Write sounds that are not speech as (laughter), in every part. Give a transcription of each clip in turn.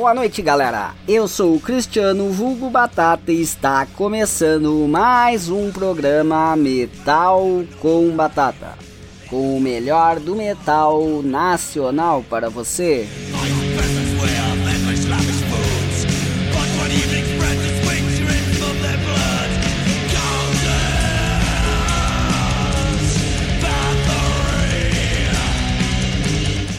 Boa noite, galera. Eu sou o Cristiano Vulgo Batata e está começando mais um programa Metal com Batata, com o melhor do metal nacional para você.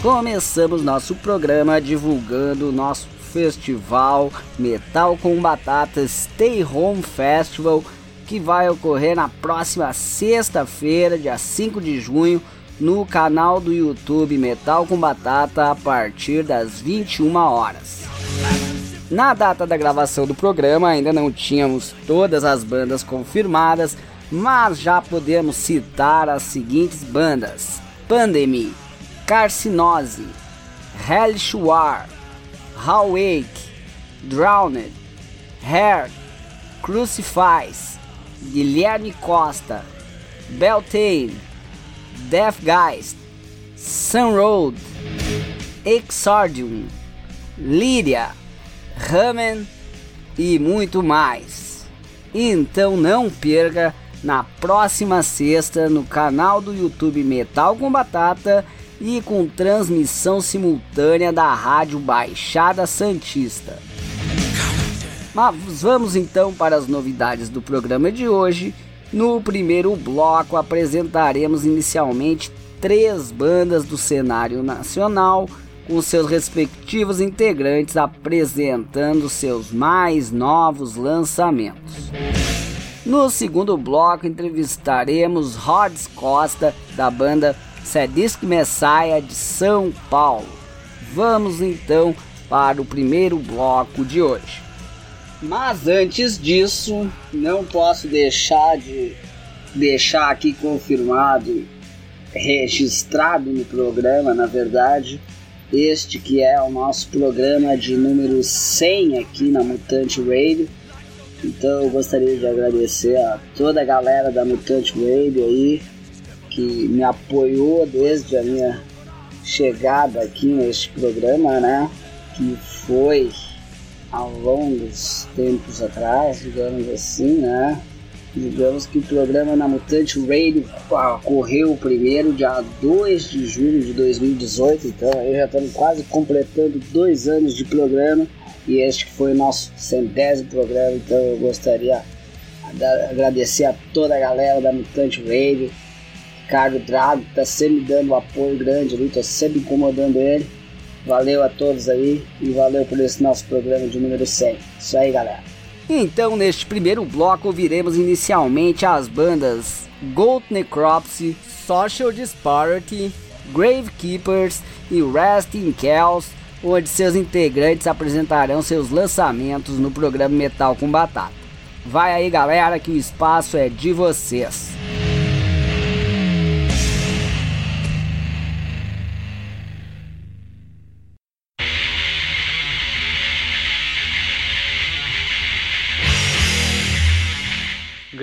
Começamos nosso programa divulgando o nosso festival Metal com Batata Stay Home Festival, que vai ocorrer na próxima sexta-feira, dia 5 de junho, no canal do YouTube Metal com Batata a partir das 21 horas. Na data da gravação do programa ainda não tínhamos todas as bandas confirmadas, mas já podemos citar as seguintes bandas: Pandemy, Carcinose, Hellish War, Hawake, Drowned, Hair, Crucifix, Guilherme Costa, Beltane, Deathgeist, Sunroad, Exordium, Lydia, Ramen e muito mais. Então não perca na próxima sexta no canal do YouTube Metal com Batata e com transmissão simultânea da Rádio Baixada Santista. Mas vamos então para as novidades do programa de hoje. No primeiro bloco apresentaremos inicialmente três bandas do cenário nacional, com seus respectivos integrantes apresentando seus mais novos lançamentos. No segundo bloco entrevistaremos Rods Costa da banda Sadistic Messiah de São Paulo. Vamos então para o primeiro bloco de hoje. Mas antes disso, não posso deixar de deixar aqui confirmado, registrado no programa, na verdade, este que é o nosso programa de número 100 aqui na Mutante Radio. Então eu gostaria de agradecer a toda a galera da Mutante Radio aí, que me apoiou desde a minha chegada aqui neste programa, né? Que foi há longos tempos atrás, digamos assim, né? Digamos que o programa na Mutante Radio ocorreu primeiro dia 2 de julho de 2018, então aí já estamos quase completando dois anos de programa e este foi o nosso centésimo programa, então eu gostaria de agradecer a toda a galera da Mutante Radio, Ricardo Drago, tá sempre dando um apoio grande ali, tô sempre incomodando ele. Valeu a todos aí e valeu por esse nosso programa de número 100. Isso aí, galera. Então, neste primeiro bloco, ouviremos inicialmente as bandas Gold Necropsy, Social Disparity, Gravekeepers e Rest in Chaos, onde seus integrantes apresentarão seus lançamentos no programa Metal com Batata. Vai aí, galera, que o espaço é de vocês.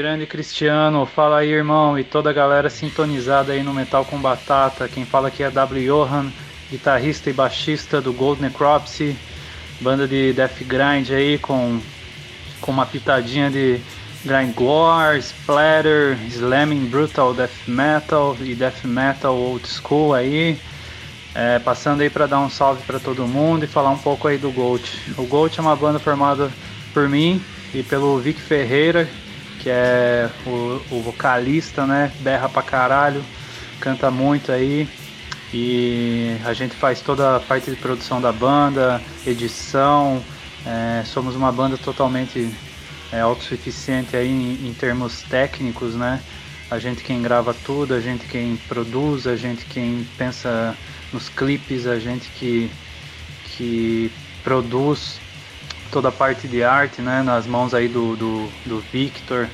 Grande Cristiano, fala aí irmão e toda a galera sintonizada aí no Metal com Batata. Quem fala aqui é W. Johan, guitarrista e baixista do Gold Necropsy, banda de death grind aí com, com uma pitadinha de grindcore, splatter, slamming brutal death metal e death metal old school aí. É, passando aí para dar um salve para todo mundo e falar um pouco aí do Gold. O Gold é uma banda formada por mim e pelo Vic Ferreira, que é o, o, vocalista, né? Berra pra caralho, canta muito aí. E a gente faz toda a parte de produção da banda, edição. É, somos uma banda totalmente é, autossuficiente aí em, em termos técnicos, né? A gente quem grava tudo, a gente quem produz, a gente quem pensa nos clipes, a gente que, que produz toda a parte de arte, né, nas mãos aí do, do, do Victor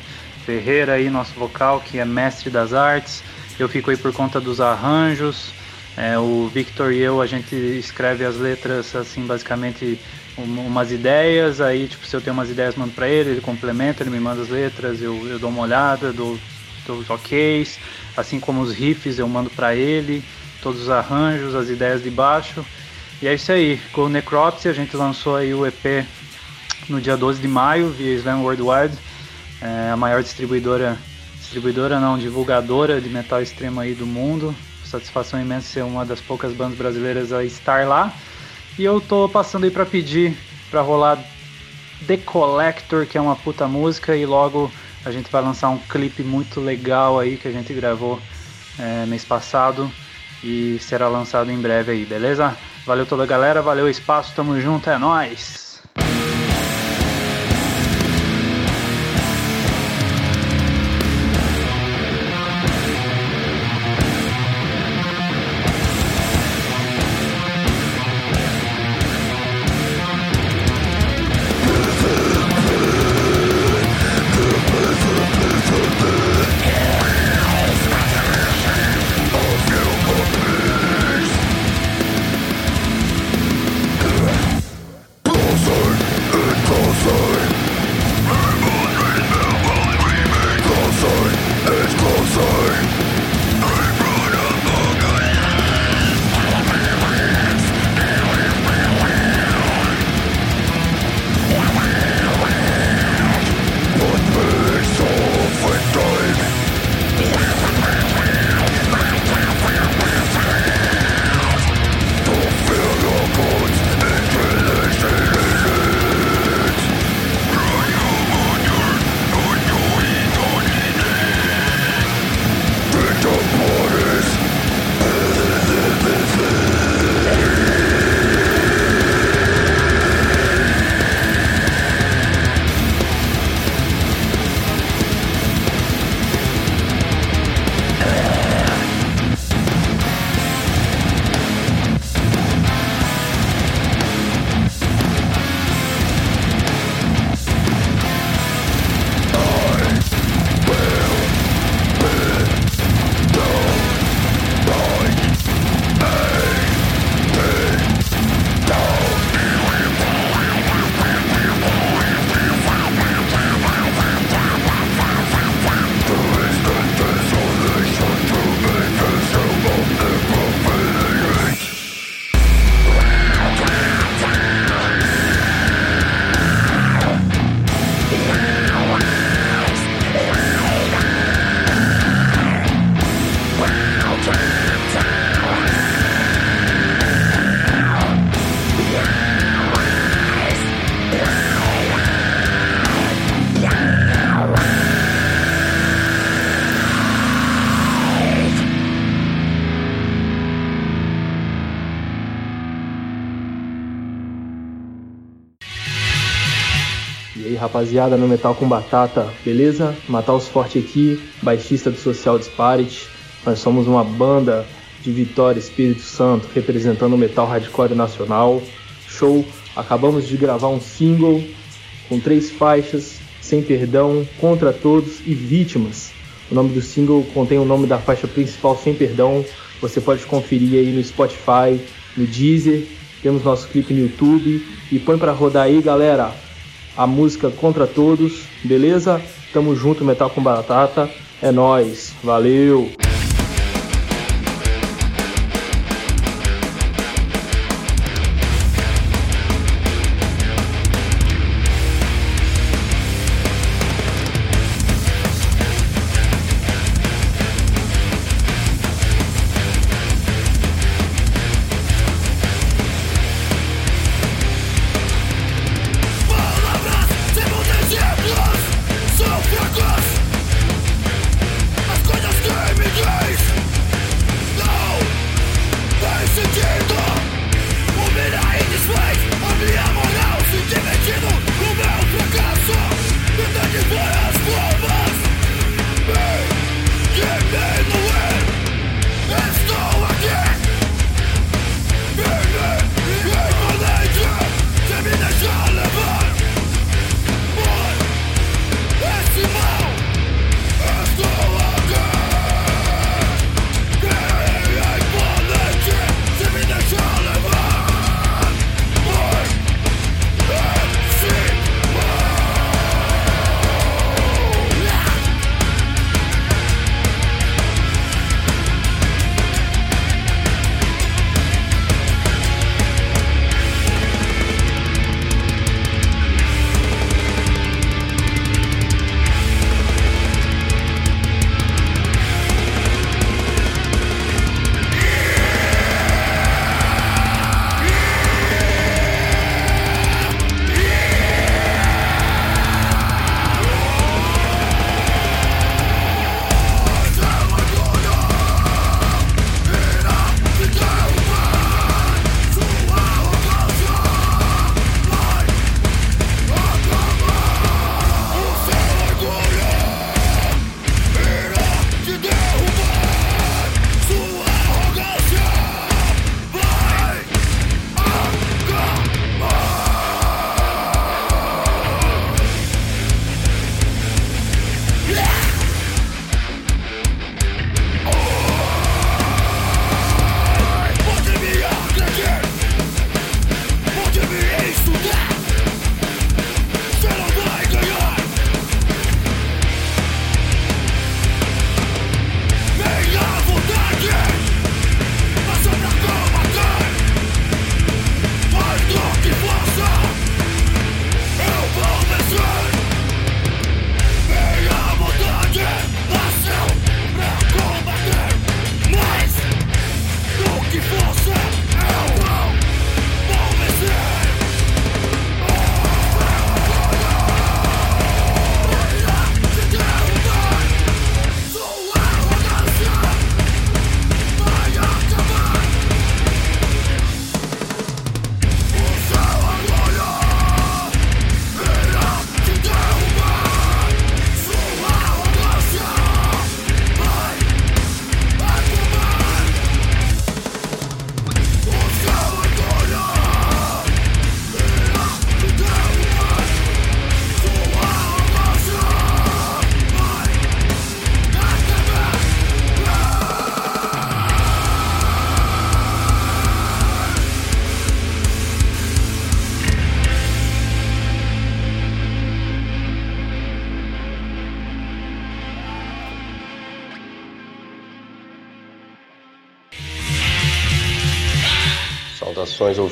Ferreira aí, nosso vocal, que é mestre das artes. Eu fico aí por conta dos arranjos. É, o Victor e eu, a gente escreve as letras, assim, basicamente um, umas ideias, aí, tipo, se eu tenho umas ideias, mando pra ele, ele complementa, ele me manda as letras, eu, eu dou uma olhada, dou, dou os oks, assim como os riffs eu mando para ele, todos os arranjos, as ideias de baixo. E é isso aí, com o Necropsy a gente lançou aí o EP no dia 12 de maio via Slam Worldwide, é a maior distribuidora, distribuidora não, divulgadora de metal extremo aí do mundo. Satisfação imensa ser uma das poucas bandas brasileiras a estar lá. E eu tô passando aí para pedir para rolar The Collector, que é uma puta música, e logo a gente vai lançar um clipe muito legal aí que a gente gravou é, mês passado e será lançado em breve aí, beleza? Valeu toda a galera, valeu o espaço, tamo junto, é nóis! Rapaziada no Metal com Batata, beleza? Matar os Forte aqui, baixista do Social Disparity. Nós somos uma banda de Vitória, Espírito Santo, representando o metal hardcore nacional. Show! Acabamos de gravar um single com três faixas, Sem Perdão, Contra Todos e Vítimas. O nome do single contém o nome da faixa principal, Sem Perdão. Você pode conferir aí no Spotify, no Deezer. Temos nosso clipe no YouTube. E põe para rodar aí, galera a música Contra Todos, beleza? Tamo junto, Metal com Batata. É nós, valeu!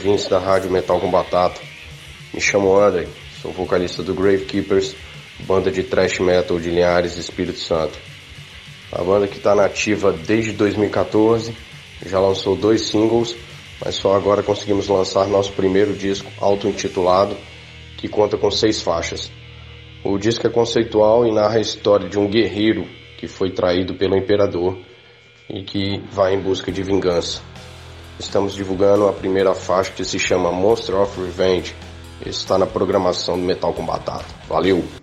Ouvintes da Rádio Metal com Batata. Me chamo André, sou vocalista do Grave Keepers, banda de thrash metal de Linhares, Espírito Santo. A banda que está nativa desde 2014, já lançou dois singles, mas só agora conseguimos lançar nosso primeiro disco auto-intitulado, que conta com seis faixas. O disco é conceitual e narra a história de um guerreiro que foi traído pelo imperador e que vai em busca de vingança. Estamos divulgando a primeira faixa que se chama Monster of Revenge. Está na programação do Metal com Batata. Valeu!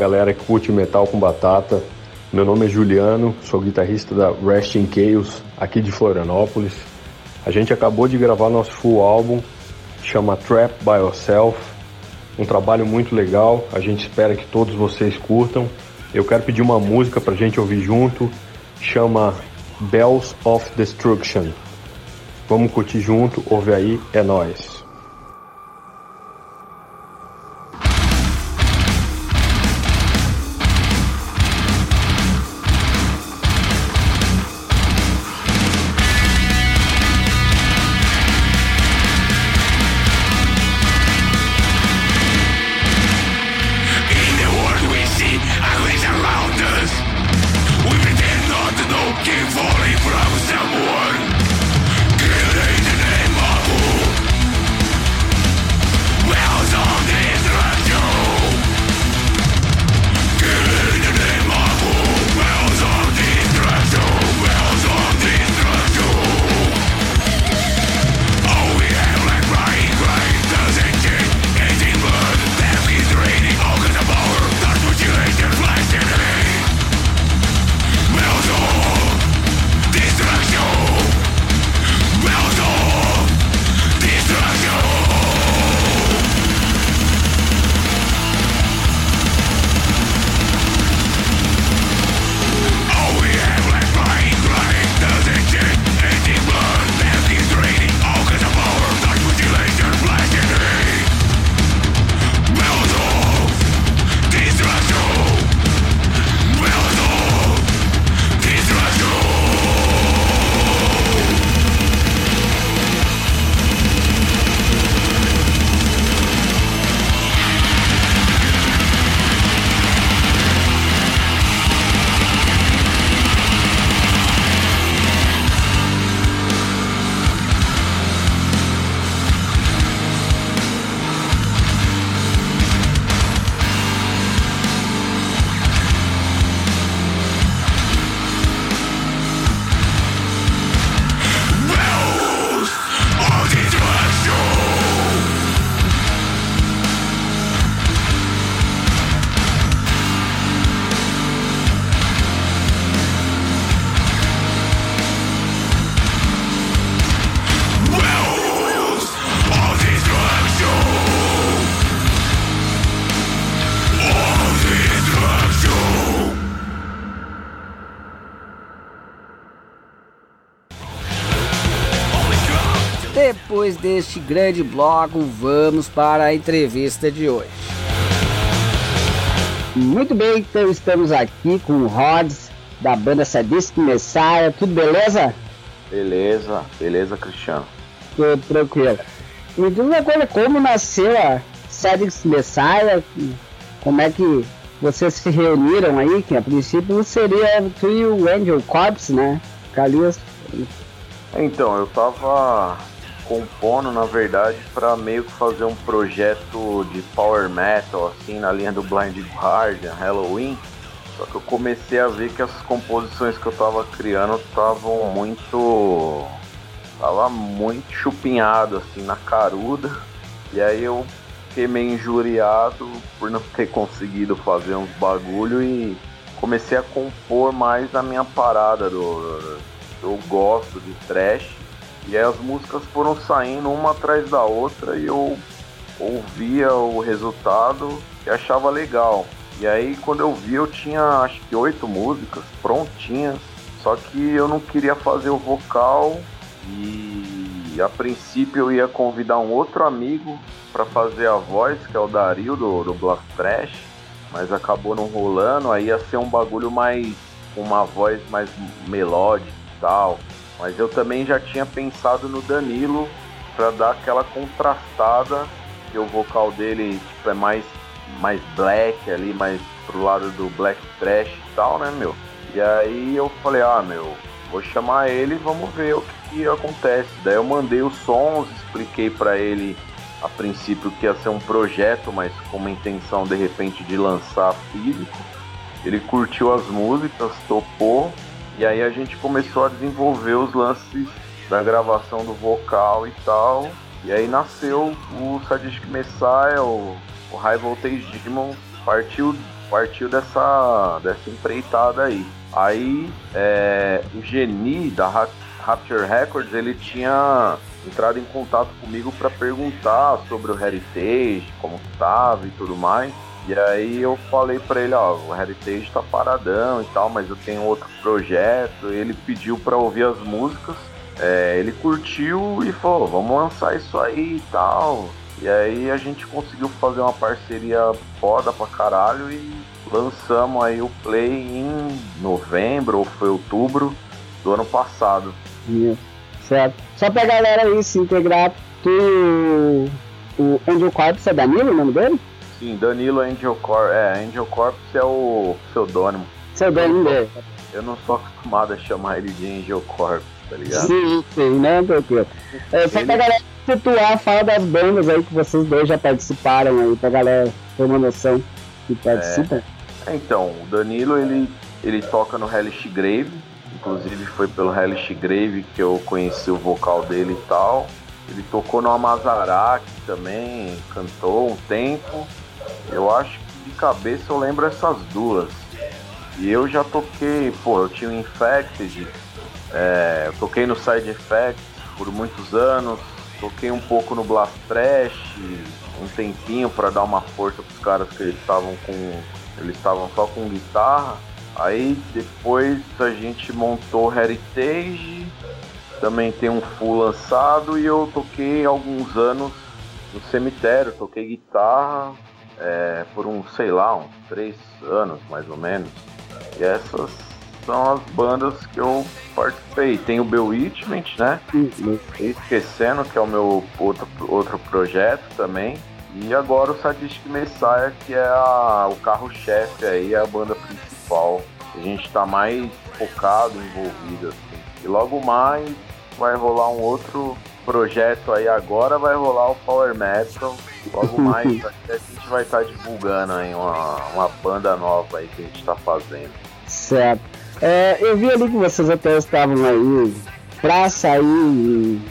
Galera que curte metal com batata. Meu nome é Juliano, sou guitarrista da Resting Chaos aqui de Florianópolis. A gente acabou de gravar nosso full álbum, chama Trap by Yourself. Um trabalho muito legal, a gente espera que todos vocês curtam. Eu quero pedir uma música pra gente ouvir junto, chama Bells of Destruction. Vamos curtir junto, ouve aí, é nóis. Deste grande bloco, vamos para a entrevista de hoje. Muito bem, então estamos aqui com o Rods, da banda Sadistic Messiah. Tudo beleza? Beleza, beleza, Cristiano. Tudo tranquilo. Me diz uma coisa, como nasceu a Sadistic Messiah? Como é que vocês se reuniram aí? Que a princípio seria tu e o Angel Corps, né? Calixto. Então, eu tava compondo, na verdade, para meio que fazer um projeto de power metal, assim, na linha do Blind Guardian, Halloween. Só que eu comecei a ver que as composições que eu tava criando estavam muito. tava muito chupinhado, assim, na caruda. E aí eu fiquei meio injuriado por não ter (laughs) conseguido fazer uns bagulho e comecei a compor mais na minha parada do. Eu gosto de trash e aí as músicas foram saindo uma atrás da outra e eu ouvia o resultado e achava legal. E aí quando eu vi eu tinha acho que oito músicas prontinhas, só que eu não queria fazer o vocal e a princípio eu ia convidar um outro amigo para fazer a voz, que é o Dario do, do Blast Trash, mas acabou não rolando, aí ia ser um bagulho mais uma voz mais melódica e tal. Mas eu também já tinha pensado no Danilo para dar aquela contrastada, que o vocal dele tipo, é mais, mais black ali, mais pro lado do black trash e tal, né, meu? E aí eu falei, ah, meu, vou chamar ele e vamos ver o que, que acontece. Daí eu mandei os sons, expliquei para ele a princípio que ia ser um projeto, mas com uma intenção de repente de lançar físico. Ele curtiu as músicas, topou e aí a gente começou a desenvolver os lances da gravação do vocal e tal. E aí nasceu o Sadistic Messiah, o, o High Voltage Demon, partiu partiu dessa, dessa empreitada aí. Aí é, o Geni da Rapture Records ele tinha entrado em contato comigo para perguntar sobre o Heritage, como estava e tudo mais. E aí eu falei para ele, ó, o Heritage tá paradão e tal, mas eu tenho outro projeto. Ele pediu para ouvir as músicas. É, ele curtiu e falou, vamos lançar isso aí e tal. E aí a gente conseguiu fazer uma parceria foda pra caralho e lançamos aí o Play em novembro ou foi outubro do ano passado. Certo. Só pra galera aí se integrar, tu. O Angel Corpus é Danilo o nome dele? Sim, Danilo Angel Corpus. É, Angel Corpus é o pseudônimo. Pseudônimo dele. Eu não sou acostumado a chamar ele de Angel Corpus, tá ligado? Sim, sim, né, tranquilo. É, só ele... pra galera situar, fala das bandas aí que vocês dois já participaram aí, pra galera ter uma noção que participa. É. Então, o Danilo, ele, ele toca no Hellish Grave, inclusive foi pelo Hellish Grave que eu conheci o vocal dele e tal. Ele tocou no Amazarac também, cantou um tempo. Eu acho que de cabeça eu lembro essas duas. E eu já toquei, pô, eu tinha o Infected, é, eu toquei no Side Effects por muitos anos, Toquei um pouco no Blast Trash, um tempinho para dar uma força pros caras que eles estavam com. Eles estavam só com guitarra. Aí depois a gente montou Heritage, também tem um full lançado e eu toquei alguns anos no cemitério, toquei guitarra é, por um, sei lá, uns três anos mais ou menos. E essas são as bandas que eu participei. Tem o Bewitchment, né? Uhum. Esquecendo, que é o meu outro, outro projeto também. E agora o Sadistic Messiah, que é a, o carro-chefe aí, a banda principal. A gente está mais focado, envolvido, assim. E logo mais vai rolar um outro projeto aí agora, vai rolar o Power Metal. Logo (laughs) mais a gente vai estar tá divulgando aí uma, uma banda nova aí que a gente está fazendo. Certo. É, eu vi ali que vocês até estavam aí pra sair em,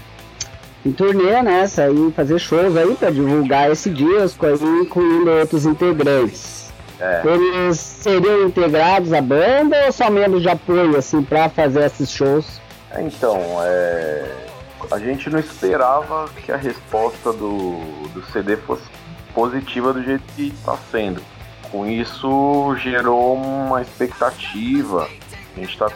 em turnê, né? Sair fazer shows aí pra divulgar esse disco aí, incluindo outros integrantes. É. Eles seriam integrados à banda ou só membros de apoio, assim, pra fazer esses shows? Então, é... a gente não esperava que a resposta do, do CD fosse positiva do jeito que está sendo. Com isso gerou uma expectativa a gente está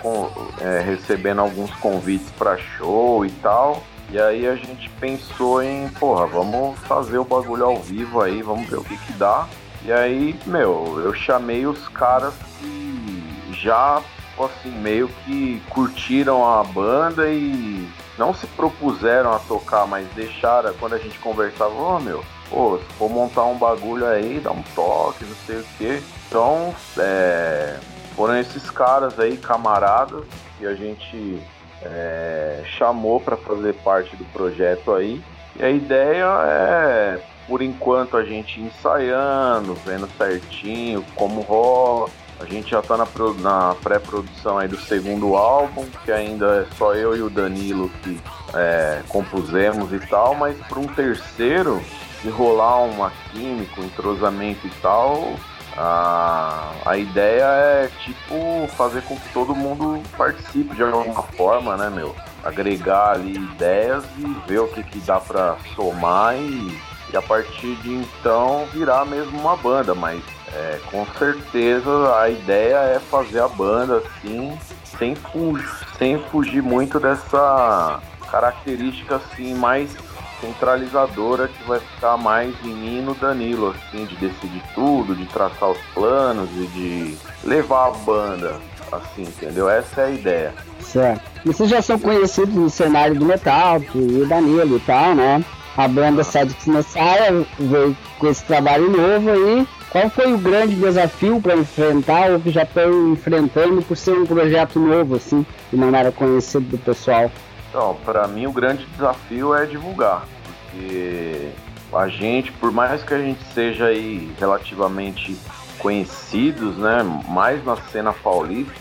é, recebendo alguns convites para show e tal. E aí a gente pensou em, porra, vamos fazer o bagulho ao vivo aí, vamos ver o que que dá. E aí, meu, eu chamei os caras que já, assim, meio que curtiram a banda e não se propuseram a tocar, mas deixaram, quando a gente conversava, ô oh, meu, pô, se for montar um bagulho aí, dá um toque, não sei o que. Então, é, foram esses caras aí, camaradas, que a gente é, chamou para fazer parte do projeto aí. E a ideia é, por enquanto, a gente ensaiando, vendo certinho como rola. A gente já está na, na pré-produção aí do segundo álbum, que ainda é só eu e o Danilo que é, compusemos e tal, mas para um terceiro, se rolar uma química, um entrosamento e tal, a, a ideia é, tipo, fazer com que todo mundo participe de alguma forma, né, meu? Agregar ali ideias e ver o que, que dá pra somar e, e a partir de então virar mesmo uma banda, mas é, com certeza a ideia é fazer a banda assim, sem, fugir, sem fugir muito dessa característica assim mais centralizadora que vai ficar mais em mim e no Danilo, assim, de decidir tudo, de traçar os planos e de levar a banda, assim, entendeu? Essa é a ideia. Certo. Vocês já são conhecidos no cenário do metal, e o Danilo e tal, né? A banda ah. Sadix Messiah veio com esse trabalho novo aí. Qual foi o grande desafio para enfrentar ou que já estão enfrentando por ser um projeto novo, assim, e não era conhecido do pessoal? Então, para mim o grande desafio é divulgar, porque a gente, por mais que a gente seja aí relativamente conhecidos, né, mais na cena paulista,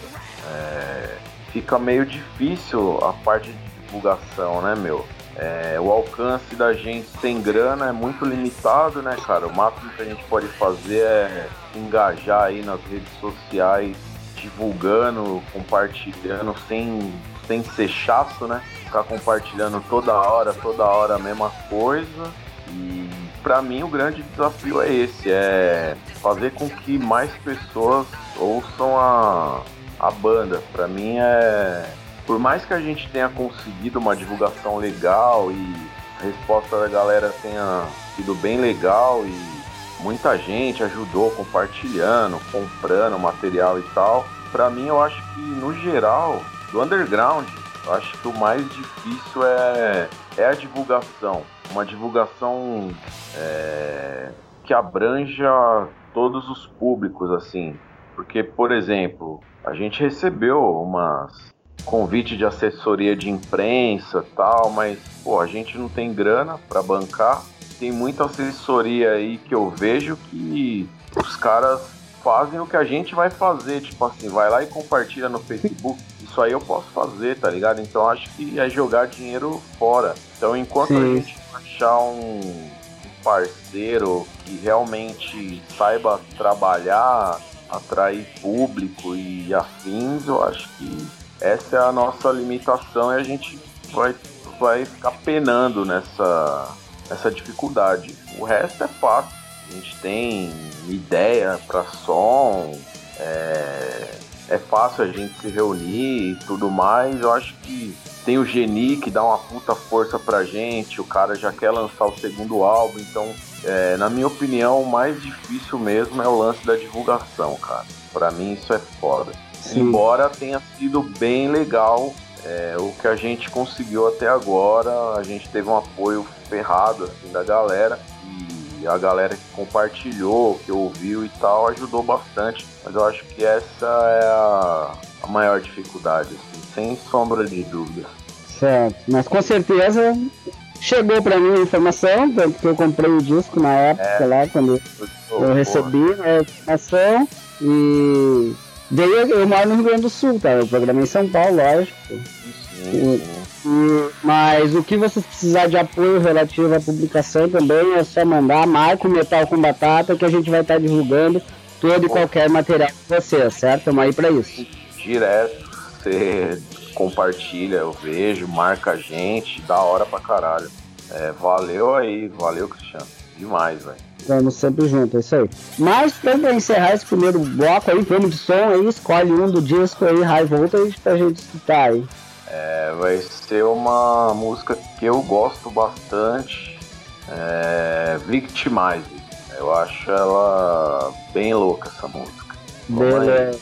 é, fica meio difícil a parte de divulgação, né, meu? É, o alcance da gente sem grana é muito limitado, né, cara? O máximo que a gente pode fazer é engajar aí nas redes sociais, divulgando, compartilhando, sem, sem ser chato, né? Ficar compartilhando toda hora, toda hora a mesma coisa. E para mim o grande desafio é esse, é fazer com que mais pessoas ouçam a, a banda. Para mim é por mais que a gente tenha conseguido uma divulgação legal e a resposta da galera tenha sido bem legal e muita gente ajudou compartilhando, comprando material e tal. Para mim, eu acho que no geral, do underground, eu acho que o mais difícil é, é a divulgação. Uma divulgação é, que abranja todos os públicos, assim. Porque, por exemplo, a gente recebeu umas convite de assessoria de imprensa tal, mas pô, a gente não tem grana para bancar. Tem muita assessoria aí que eu vejo que os caras fazem o que a gente vai fazer, tipo assim, vai lá e compartilha no Facebook. Isso aí eu posso fazer, tá ligado? Então acho que é jogar dinheiro fora. Então enquanto Sim. a gente achar um parceiro que realmente saiba trabalhar, atrair público e afins, eu acho que essa é a nossa limitação e a gente vai, vai ficar penando nessa, nessa dificuldade. O resto é fácil. A gente tem ideia para som, é, é fácil a gente se reunir e tudo mais. Eu acho que tem o Geni que dá uma puta força pra gente, o cara já quer lançar o segundo álbum, então, é, na minha opinião, o mais difícil mesmo é o lance da divulgação, cara. Pra mim isso é foda. Sim. Embora tenha sido bem legal é, o que a gente conseguiu até agora, a gente teve um apoio ferrado assim, da galera e a galera que compartilhou, que ouviu e tal, ajudou bastante. Mas eu acho que essa é a, a maior dificuldade, assim, sem sombra de dúvida. Certo, mas com certeza chegou para mim a informação, tanto que eu comprei o disco na época é, lá, quando eu, eu recebi a informação e Veio, eu moro no Rio Grande do Sul, tá? Eu programei em São Paulo, lógico. E, e, mas o que vocês precisar de apoio relativo à publicação também é só mandar Marco Metal com Batata que a gente vai estar tá divulgando todo e qualquer material de vocês, certo? Estamos aí para isso. Direto, você compartilha, eu vejo, marca a gente, da hora pra caralho. É, valeu aí, valeu Cristiano. Demais, velho. Vamos sempre junto, é isso aí. Mas pra encerrar esse primeiro bloco aí, vamos de som aí, escolhe um do disco aí, High Voltage, pra gente escutar aí. É, vai ser uma música que eu gosto bastante, é, Victimize. Eu acho ela bem louca essa música. Beleza.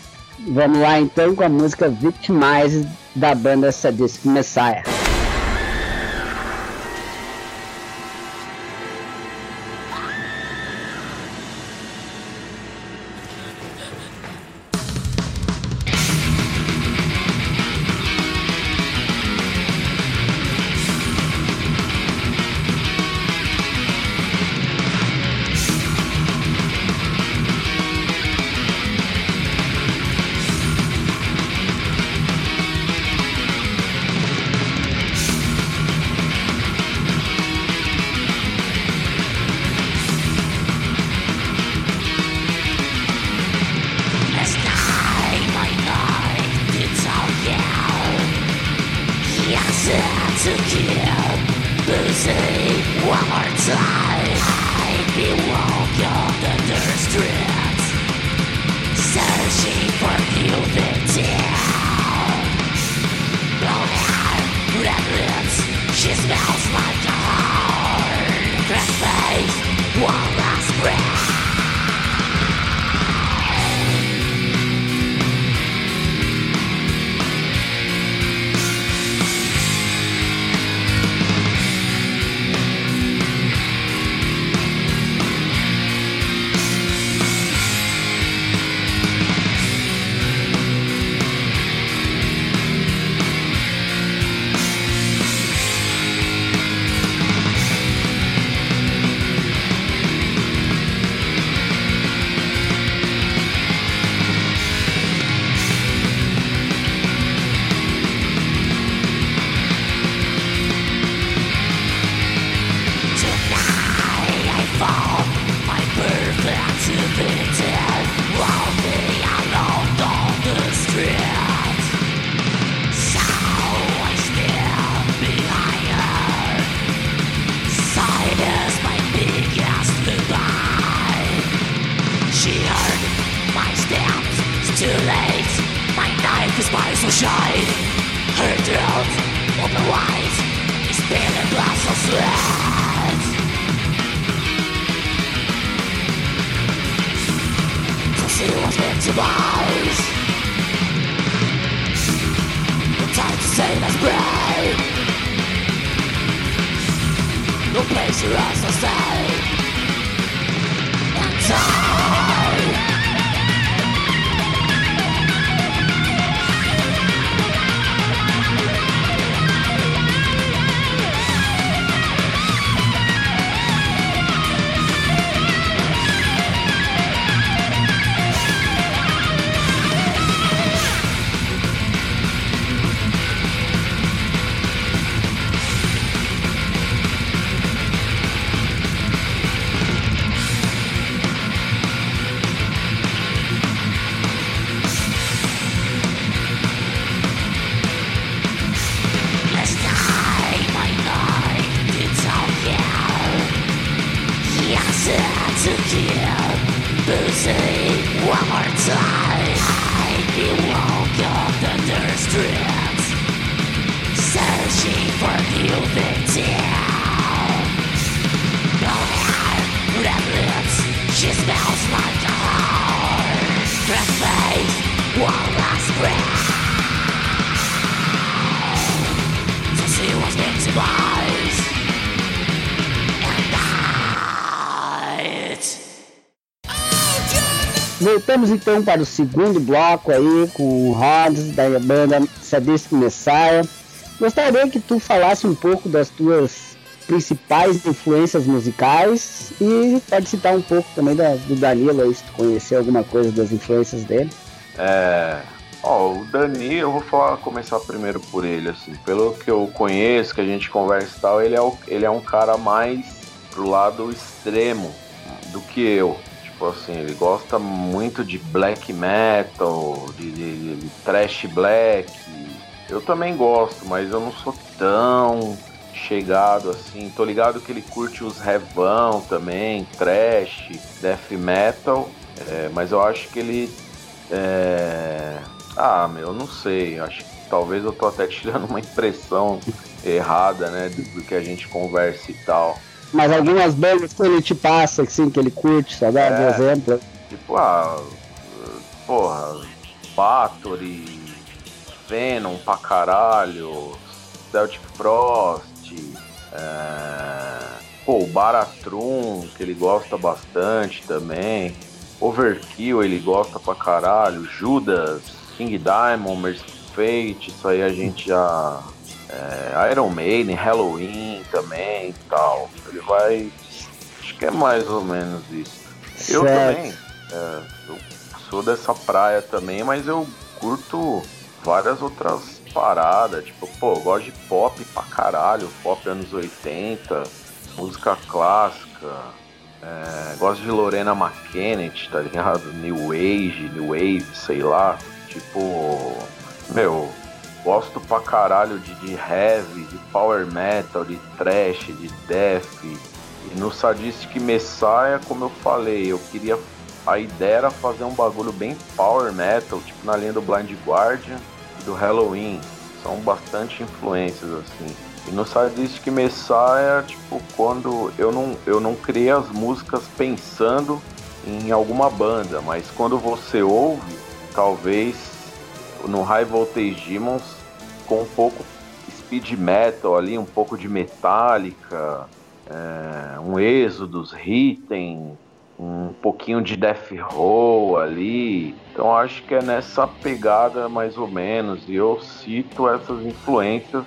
Vamos lá então com a música Victimize da banda Sadistic Messiah. Voltamos então para o segundo bloco aí com o Rods da banda Sadistic Messiah. Gostaria que tu falasse um pouco das tuas principais influências musicais e pode citar um pouco também da, do Danilo aí, se tu conhecer alguma coisa das influências dele. É, ó, o Dani, eu vou falar, começar primeiro por ele, assim, pelo que eu conheço, que a gente conversa e tal, ele é, o, ele é um cara mais pro lado extremo do que eu. Tipo assim, ele gosta muito de black metal, de, de, de trash black. Eu também gosto, mas eu não sou tão chegado assim. Tô ligado que ele curte os revão também, trash, death metal. É, mas eu acho que ele. É... Ah, meu, não sei. Acho que talvez eu tô até (laughs) tirando uma impressão errada, né? Do, do que a gente conversa e tal. Mas algumas bandas que ele te passa, assim, que ele curte, só dá é, exemplo. Tipo, ah, porra, Bathory, Venom pra caralho, Celtic Frost, é, pô, o Baratrum, que ele gosta bastante também, Overkill ele gosta pra caralho, Judas, King Diamond, Mercy Fate, isso aí a gente já é, Iron Maiden, Halloween também e tal. Ele vai. Acho que é mais ou menos isso. Eu certo. também. É, eu sou dessa praia também, mas eu curto várias outras paradas. Tipo, pô, eu gosto de pop pra caralho, pop anos 80, música clássica. É, gosto de Lorena McKennett, tá ligado? New Age, New Wave, sei lá. Tipo, meu, Gosto pra caralho de, de heavy, de power metal, de trash, de death. E no Sadistic Messiah, como eu falei, eu queria. A ideia era fazer um bagulho bem power metal, tipo na linha do Blind Guardian e do Halloween. São bastante influências assim. E no Sadistic Messiah, tipo, quando eu não, eu não criei as músicas pensando em alguma banda, mas quando você ouve, talvez no High Voltage Demons com um pouco speed metal ali, um pouco de Metallica, é, um Exodus, Ritten, um pouquinho de Death Row ali. Então acho que é nessa pegada mais ou menos. E eu cito essas influências.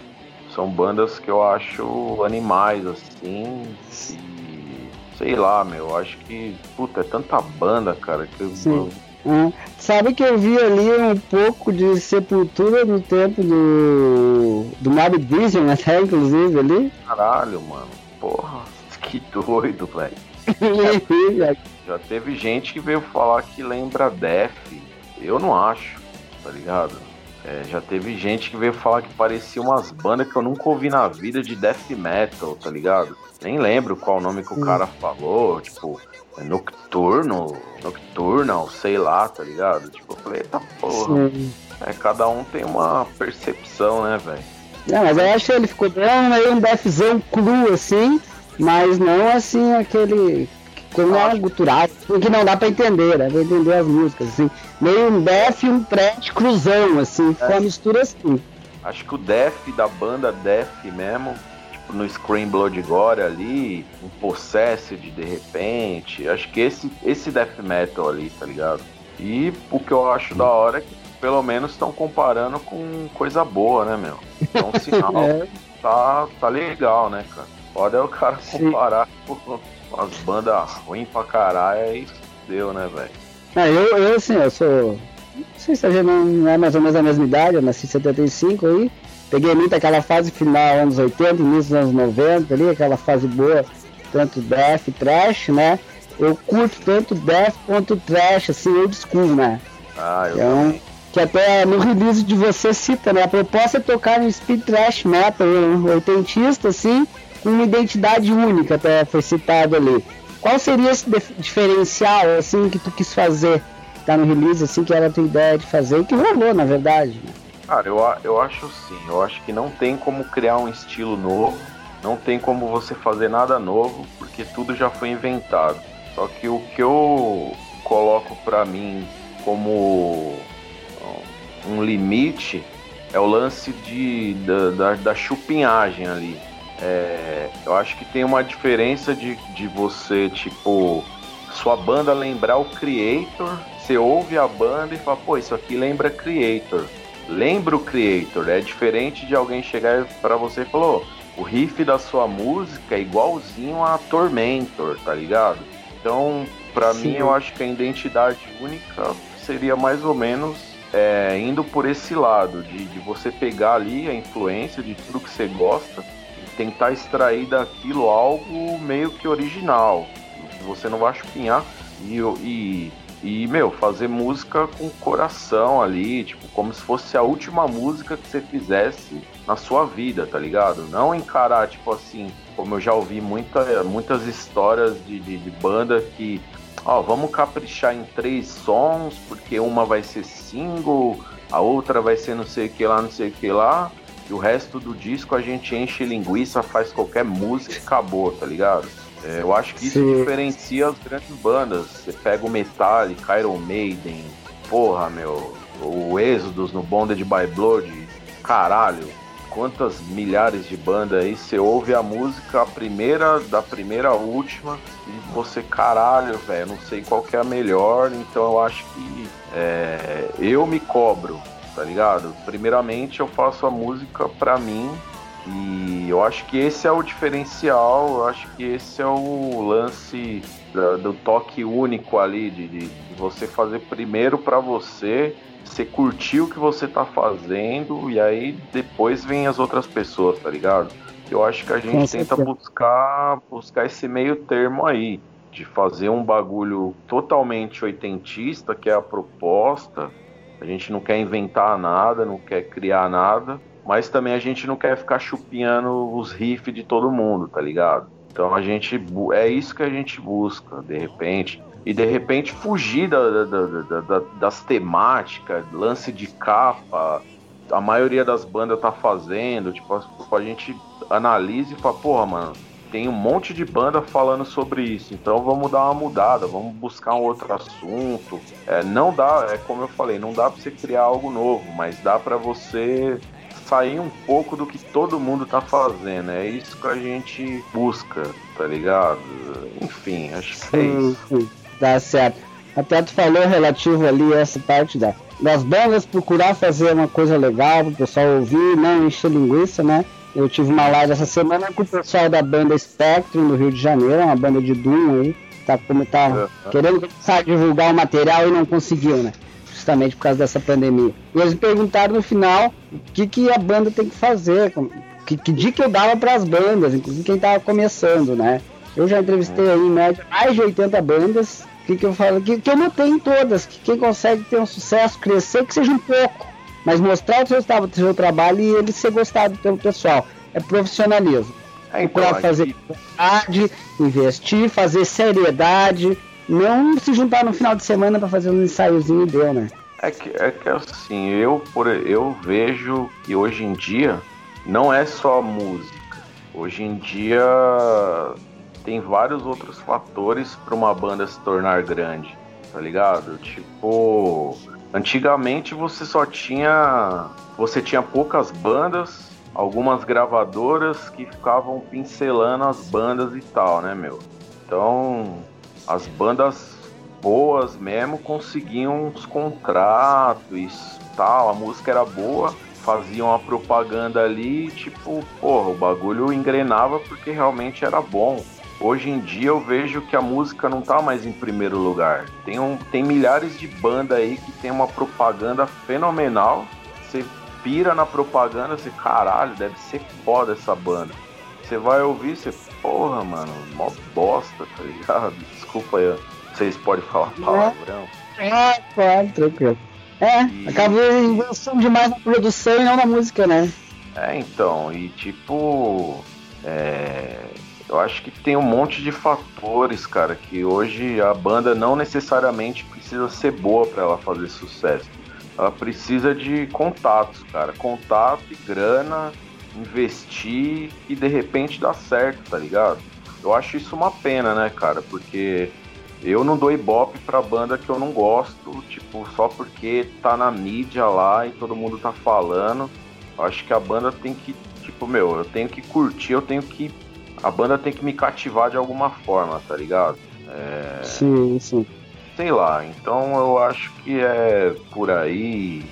São bandas que eu acho animais, assim. E, sei lá, meu, acho que. Puta, é tanta banda, cara, que eu, é. Sabe que eu vi ali um pouco de sepultura no tempo do. do Mob Vision, até (laughs) inclusive ali. Caralho, mano. Porra, que doido, velho. (laughs) Já teve gente que veio falar que lembra Def. Eu não acho. tá ligado? É, já teve gente que veio falar que parecia umas bandas que eu nunca ouvi na vida de death metal, tá ligado? Nem lembro qual nome que o cara falou, tipo, é Nocturno, Nocturnal, sei lá, tá ligado? Tipo, eu falei, eita porra. Sim. É, cada um tem uma percepção, né, velho? Não, mas eu acho que ele ficou bem meio um deathzão cru, assim, mas não assim aquele como é gutural, que não dá pra entender, dá pra entender as músicas, assim. Meio um death e um thrash cruzão, assim, é. ficou uma mistura assim. Acho que o death da banda death mesmo, tipo no Scream Blood Gore ali, um Possessed de repente, acho que esse, esse death metal ali, tá ligado? E o que eu acho da hora é que pelo menos estão comparando com coisa boa, né, meu? Então o (laughs) sinal é. tá, tá legal, né, cara? Pode é o cara comparar com as bandas ruins pra caralho, aí deu, né, velho? É, eu, eu, assim, eu sou. Não sei se a gente não é mais ou menos a mesma idade, eu nasci em 75 aí. Peguei muito aquela fase final, anos 80, início dos anos 90 ali, aquela fase boa, tanto death, trash, né? Eu curto tanto death quanto trash, assim, old school, né? Ah, eu então, que até no release de você cita, né? A proposta é tocar no speed trash metal, oitentista, assim, uma identidade única, até foi citado ali. Qual seria esse diferencial, assim, que tu quis fazer? Tá no release, assim, que era a tua ideia de fazer e que rolou, na verdade. Cara, eu, eu acho sim. Eu acho que não tem como criar um estilo novo, não tem como você fazer nada novo, porque tudo já foi inventado. Só que o que eu coloco para mim como um limite é o lance de, da, da, da chupinhagem ali. É, eu acho que tem uma diferença de, de você, tipo, sua banda lembrar o Creator, você ouve a banda e fala, pô, isso aqui lembra Creator. Lembra o Creator, é diferente de alguém chegar para você e falou, o riff da sua música é igualzinho a Tormentor, tá ligado? Então, para mim, eu acho que a identidade única seria mais ou menos é, indo por esse lado, de, de você pegar ali a influência de tudo que você gosta tentar extrair daquilo algo meio que original. Você não vai chupinhar e, e, e, meu, fazer música com coração ali, tipo, como se fosse a última música que você fizesse na sua vida, tá ligado? Não encarar, tipo assim, como eu já ouvi muita, muitas histórias de, de, de banda que, ó, vamos caprichar em três sons, porque uma vai ser single, a outra vai ser não sei o que lá, não sei o que lá. E o resto do disco a gente enche linguiça, faz qualquer música e acabou, tá ligado? É, eu acho que isso Sim. diferencia as grandes bandas. Você pega o Metallica, Iron Maiden, porra, meu, o Exodus no Bonded by Blood, caralho, quantas milhares de bandas aí você ouve a música, a primeira, da primeira à última, e você, caralho, velho, não sei qual que é a melhor, então eu acho que é, eu me cobro tá ligado? Primeiramente eu faço a música pra mim e eu acho que esse é o diferencial, eu acho que esse é o lance da, do toque único ali, de, de, de você fazer primeiro para você, você curtir o que você tá fazendo e aí depois vem as outras pessoas, tá ligado? Eu acho que a gente tenta buscar, buscar esse meio termo aí, de fazer um bagulho totalmente oitentista, que é a proposta, a gente não quer inventar nada, não quer criar nada, mas também a gente não quer ficar chupinhando os riffs de todo mundo, tá ligado? Então a gente é isso que a gente busca, de repente. E de repente fugir da, da, da, das temáticas, lance de capa, a maioria das bandas tá fazendo, tipo, a gente analisa e fala, porra, mano, tem um monte de banda falando sobre isso, então vamos dar uma mudada, vamos buscar um outro assunto. É, não dá, é como eu falei, não dá para você criar algo novo, mas dá para você sair um pouco do que todo mundo tá fazendo. É isso que a gente busca, tá ligado? Enfim, acho que é isso. Dá certo. Até tu falou relativo ali essa parte da, das bandas procurar fazer uma coisa legal pro pessoal ouvir, não encher linguiça, né? Eu tive uma live essa semana com o pessoal da banda Spectrum do Rio de Janeiro, uma banda de Doom aí, tá, como tá uhum. querendo começar a divulgar o material e não conseguiu, né? Justamente por causa dessa pandemia. E eles me perguntaram no final o que, que a banda tem que fazer, que, que dica eu dava para as bandas, inclusive quem tava começando, né? Eu já entrevistei aí em média mais de 80 bandas que, que eu falo? Que, que eu notei em todas, que quem consegue ter um sucesso, crescer, que seja um pouco, mas mostrar o seu, o seu trabalho e ele ser gostado pelo pessoal. É profissionalismo. É, então, para fazer verdade, investir, fazer seriedade, não se juntar no final de semana para fazer um ensaiozinho e deu, né? É que, é que assim, eu, por, eu vejo que hoje em dia não é só música. Hoje em dia tem vários outros fatores para uma banda se tornar grande, tá ligado? Tipo, antigamente você só tinha. Você tinha poucas bandas, algumas gravadoras que ficavam pincelando as bandas e tal, né, meu? Então, as bandas boas mesmo conseguiam uns contratos e tal, a música era boa, faziam a propaganda ali, tipo, porra, o bagulho engrenava porque realmente era bom. Hoje em dia eu vejo que a música não tá mais em primeiro lugar. Tem, um, tem milhares de bandas aí que tem uma propaganda fenomenal. Você pira na propaganda, você, caralho, deve ser foda essa banda. Você vai ouvir, você, porra, mano, mó bosta, tá ligado? (laughs) Desculpa aí, vocês podem falar palavrão. É, claro, tranquilo. É, e... acabou investindo demais na produção e não na música, né? É, então, e tipo. É, eu acho que tem um monte de fatores, cara, que hoje a banda não necessariamente precisa ser boa para ela fazer sucesso. Ela precisa de contatos, cara. Contato e grana, investir e de repente dar certo, tá ligado? Eu acho isso uma pena, né, cara? Porque eu não dou ibope pra banda que eu não gosto, tipo, só porque tá na mídia lá e todo mundo tá falando. Eu acho que a banda tem que, tipo, meu, eu tenho que curtir, eu tenho que a banda tem que me cativar de alguma forma, tá ligado? É... Sim, sim. Sei lá, então eu acho que é por aí.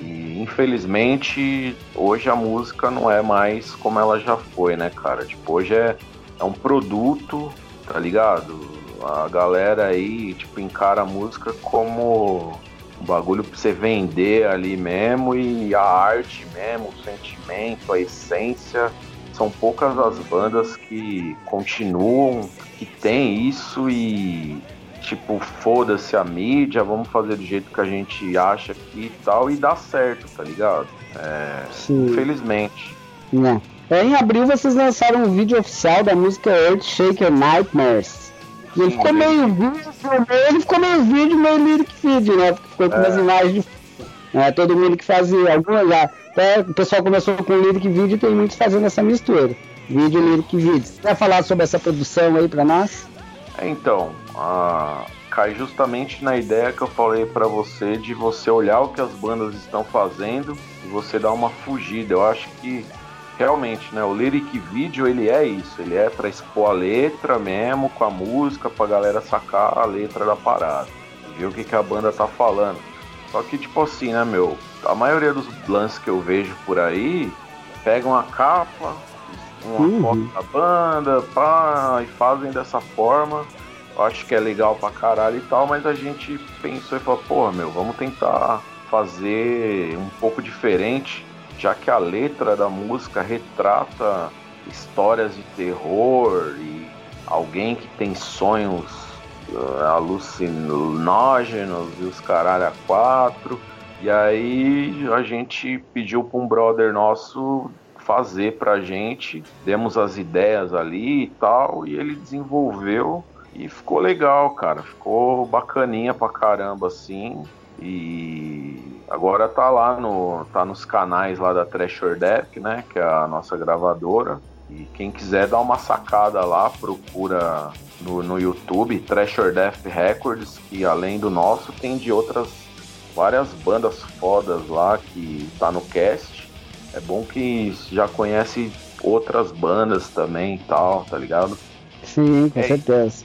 E infelizmente hoje a música não é mais como ela já foi, né, cara? Tipo, hoje é, é um produto, tá ligado? A galera aí, tipo, encara a música como um bagulho pra você vender ali mesmo e a arte mesmo, o sentimento, a essência são poucas as bandas que continuam, que tem isso e tipo, foda-se a mídia, vamos fazer do jeito que a gente acha aqui e tal, e dá certo, tá ligado? É, infelizmente. Não. É, em abril vocês lançaram um vídeo oficial da música Earth Shaker Nightmares. E ele ficou meio vídeo, ele ficou meio vídeo, meio lyric vídeo, né? Porque ficou com é. umas imagens de. É, todo mundo que fazia alguma já até o pessoal começou com lyric vídeo tem muitos fazendo essa mistura. Vídeo, lyric vídeo. Você vai falar sobre essa produção aí para nós? Então, a... cai justamente na ideia que eu falei para você de você olhar o que as bandas estão fazendo e você dar uma fugida. Eu acho que realmente, né, o lyric vídeo ele é isso, ele é para expor a letra mesmo com a música pra galera sacar a letra da parada, ver o que, que a banda tá falando. Só que tipo assim, né, meu, a maioria dos lances que eu vejo por aí pegam a capa, uma uhum. foto da banda, pá, e fazem dessa forma. Eu acho que é legal pra caralho e tal, mas a gente pensou e falou, pô, meu, vamos tentar fazer um pouco diferente, já que a letra da música retrata histórias de terror e alguém que tem sonhos uh, alucinógenos e os caralho a quatro. E aí a gente pediu para um brother nosso fazer pra gente, demos as ideias ali e tal, e ele desenvolveu e ficou legal, cara. Ficou bacaninha pra caramba assim. E agora tá lá no tá nos canais lá da Treasure Death, né, que é a nossa gravadora. E quem quiser dar uma sacada lá, procura no, no YouTube Treasure Death Records, que além do nosso tem de outras várias bandas fodas lá que tá no cast. É bom que já conhece outras bandas também e tal, tá ligado? Sim, com é. certeza.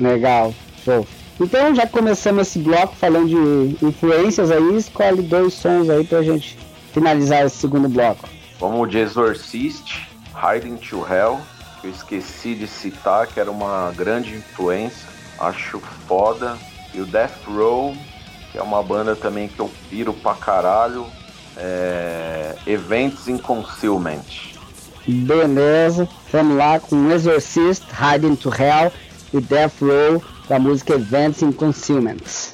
Legal, show. Então já começamos esse bloco falando de influências aí, escolhe dois sons aí pra gente finalizar esse segundo bloco. Vamos de Exorcist, Hiding to Hell, que eu esqueci de citar, que era uma grande influência, acho foda. E o Death Row, que é uma banda também que eu piro pra caralho. É... Events in Concealment. Beleza, vamos lá com Exorcist, Hiding to Hell e Death Row da música Advancing Concealments.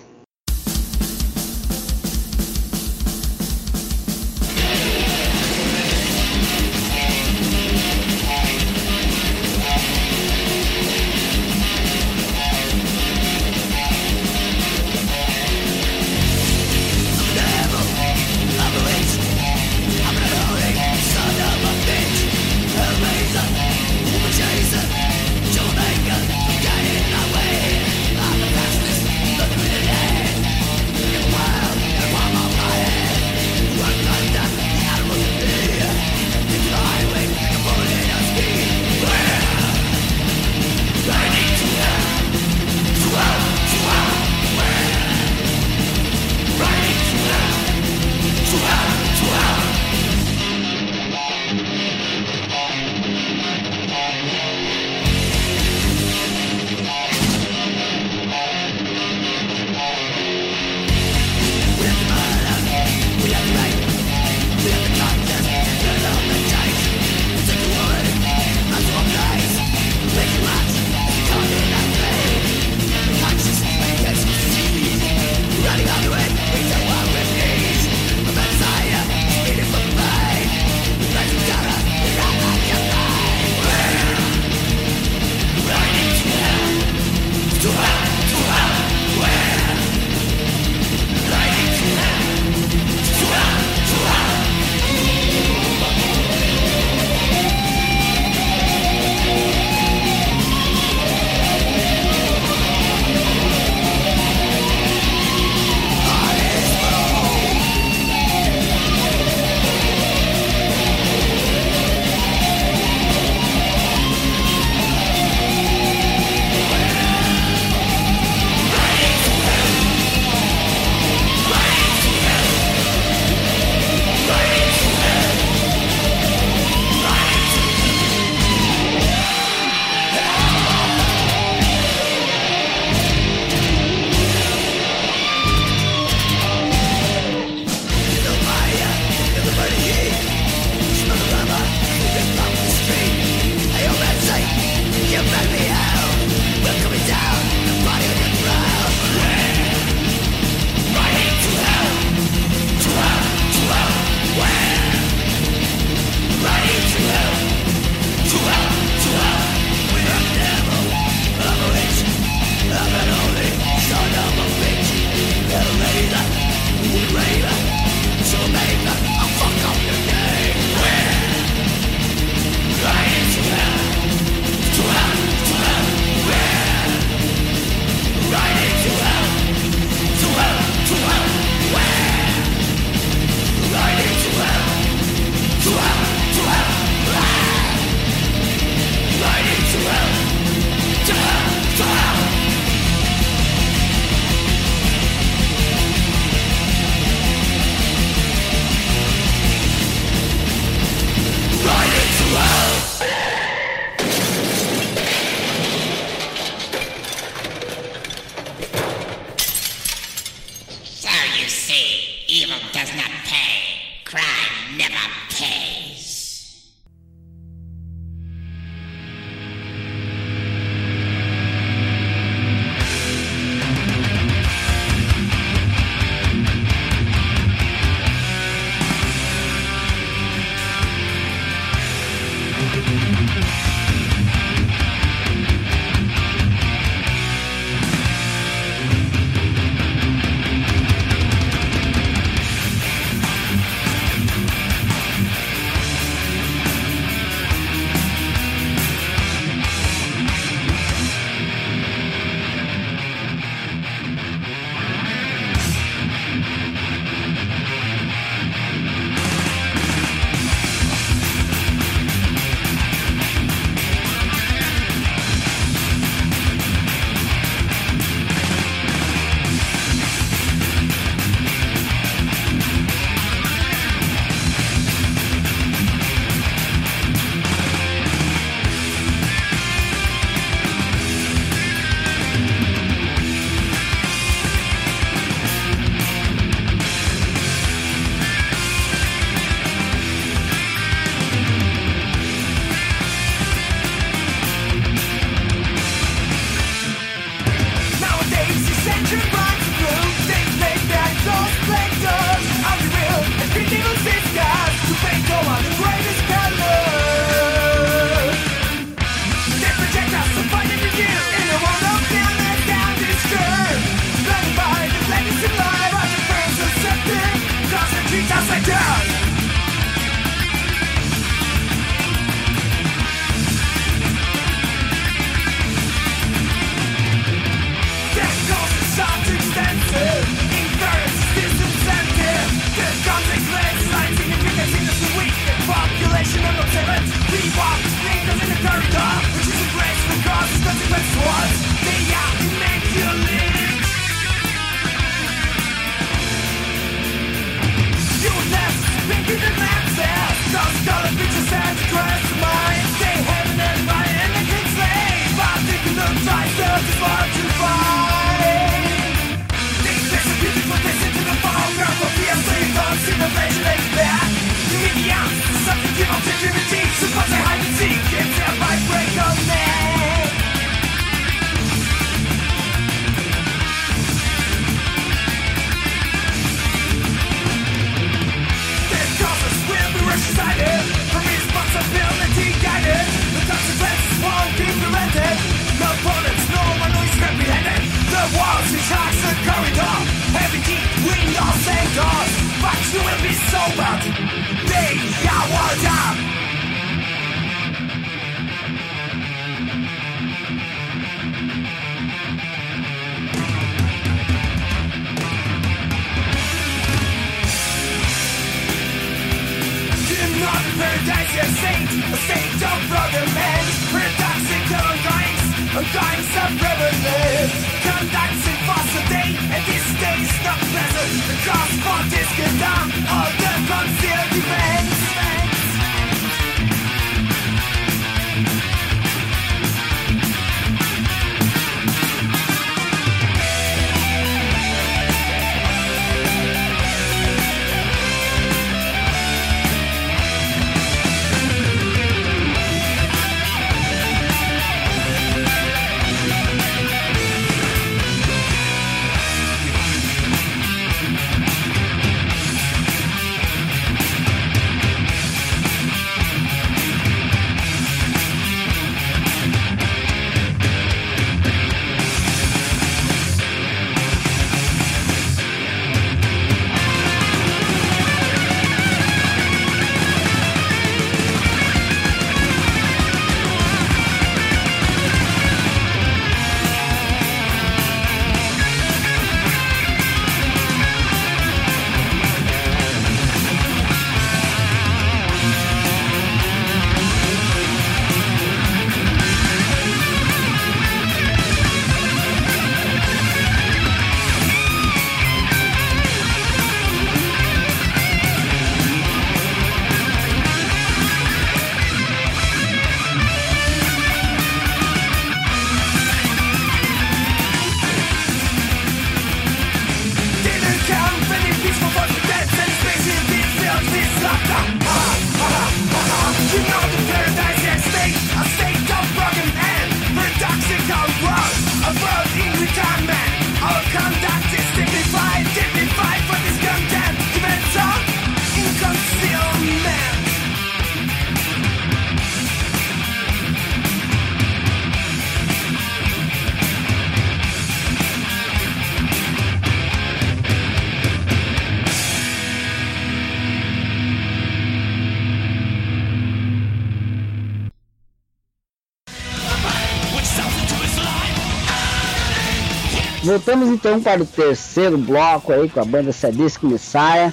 Voltamos então para o terceiro bloco aí com a banda Sadistic Messiah.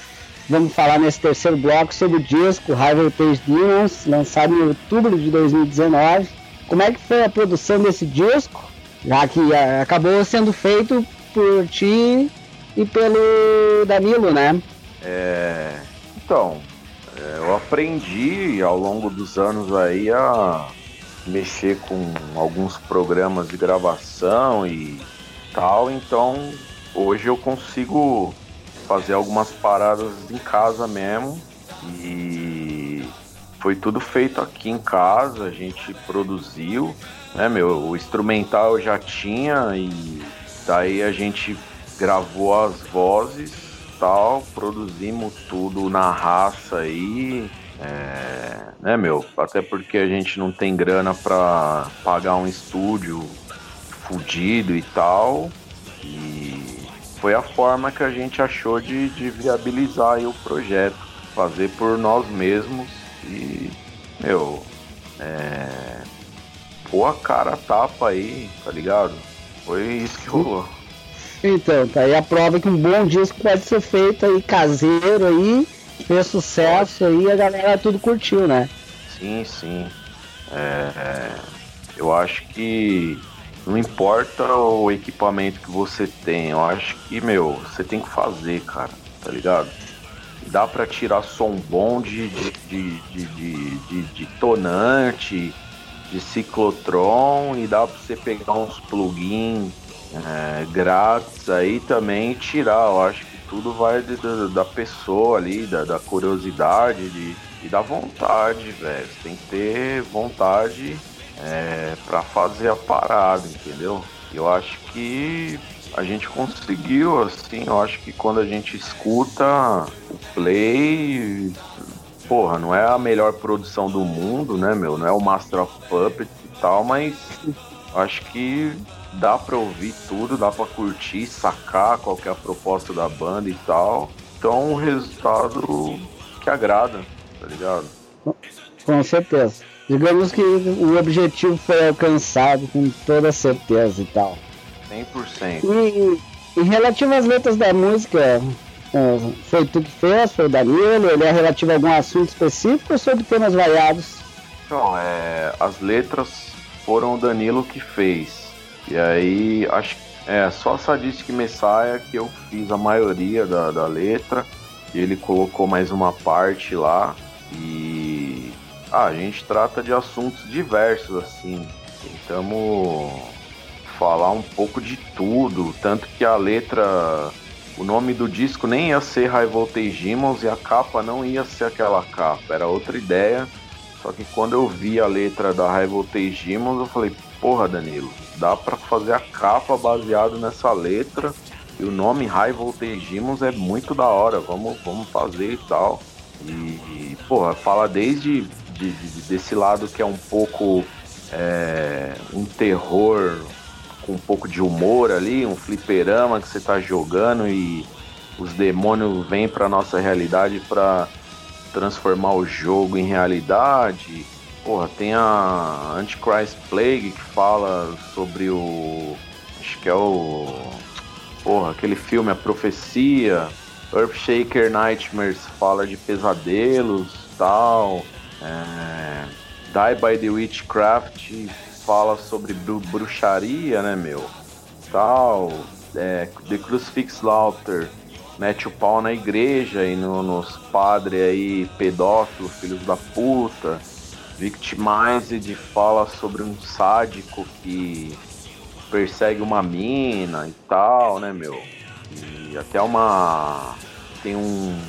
Vamos falar nesse terceiro bloco sobre o disco High Voltage Demons, lançado em outubro de 2019. Como é que foi a produção desse disco? Já que uh, acabou sendo feito por ti e pelo Danilo, né? É, então, é, eu aprendi ao longo dos anos aí a mexer com alguns programas de gravação e tal, então hoje eu consigo fazer algumas paradas em casa mesmo. E foi tudo feito aqui em casa, a gente produziu, né, meu, o instrumental eu já tinha e daí a gente gravou as vozes, tal, produzimos tudo na raça aí, é, né, meu, até porque a gente não tem grana para pagar um estúdio fudido e tal. E foi a forma que a gente achou de, de viabilizar o projeto, fazer por nós mesmos e, meu, é, pôr a cara tapa aí, tá ligado? Foi isso que rolou. Então, tá aí a prova que um bom disco pode ser feito aí caseiro aí, fez sucesso aí, a galera tudo curtiu, né? Sim, sim. É, eu acho que não importa o equipamento que você tem, eu acho que, meu, você tem que fazer, cara, tá ligado? Dá pra tirar som bom de, de, de, de, tonante, de ciclotron e dá pra você pegar uns plugins é, grátis aí também e tirar. Eu acho que tudo vai da pessoa ali, da, da curiosidade de, e da vontade, velho. Tem que ter vontade é, para fazer a parada, entendeu? Eu acho que a gente conseguiu, assim, eu acho que quando a gente escuta o play, porra, não é a melhor produção do mundo, né, meu? Não é o Master of Puppets e tal, mas acho que dá pra ouvir tudo, dá pra curtir, sacar qual é a proposta da banda e tal. Então, um resultado que agrada, tá ligado? Com certeza. Digamos que o objetivo foi alcançado com toda certeza e tal. 100%. E em relativo às letras da música, é, foi tu que fez, foi o Danilo, ele é relativo a algum assunto específico ou sobre temas variados? Então, é, as letras foram o Danilo que fez. E aí, acho é só Sadistic Messiah que eu fiz a maioria da, da letra. E ele colocou mais uma parte lá. E ah, a gente trata de assuntos diversos, assim. Tentamos falar um pouco de tudo. Tanto que a letra. O nome do disco nem ia ser High Voltage Demons e a capa não ia ser aquela capa, era outra ideia. Só que quando eu vi a letra da High Voltage Demons, eu falei, porra, Danilo, dá para fazer a capa baseado nessa letra. E o nome High Voltage Demons é muito da hora, vamos, vamos fazer e tal. E, e porra, fala desde de, de, desse lado que é um pouco é, um terror com um pouco de humor ali, um fliperama que você tá jogando e os demônios vêm pra nossa realidade pra transformar o jogo em realidade. Porra, tem a Antichrist Plague que fala sobre o. Acho que é o. Porra, aquele filme A Profecia. Earthshaker Nightmares fala de pesadelos tal. É, Die by the Witchcraft fala sobre bruxaria, né, meu? Tal. É, the Crucifix Slaughter mete o pau na igreja e no, nos padres aí pedófilos, filhos da puta. Victimized fala sobre um sádico que persegue uma mina e tal, né, meu? E até uma. Tem um,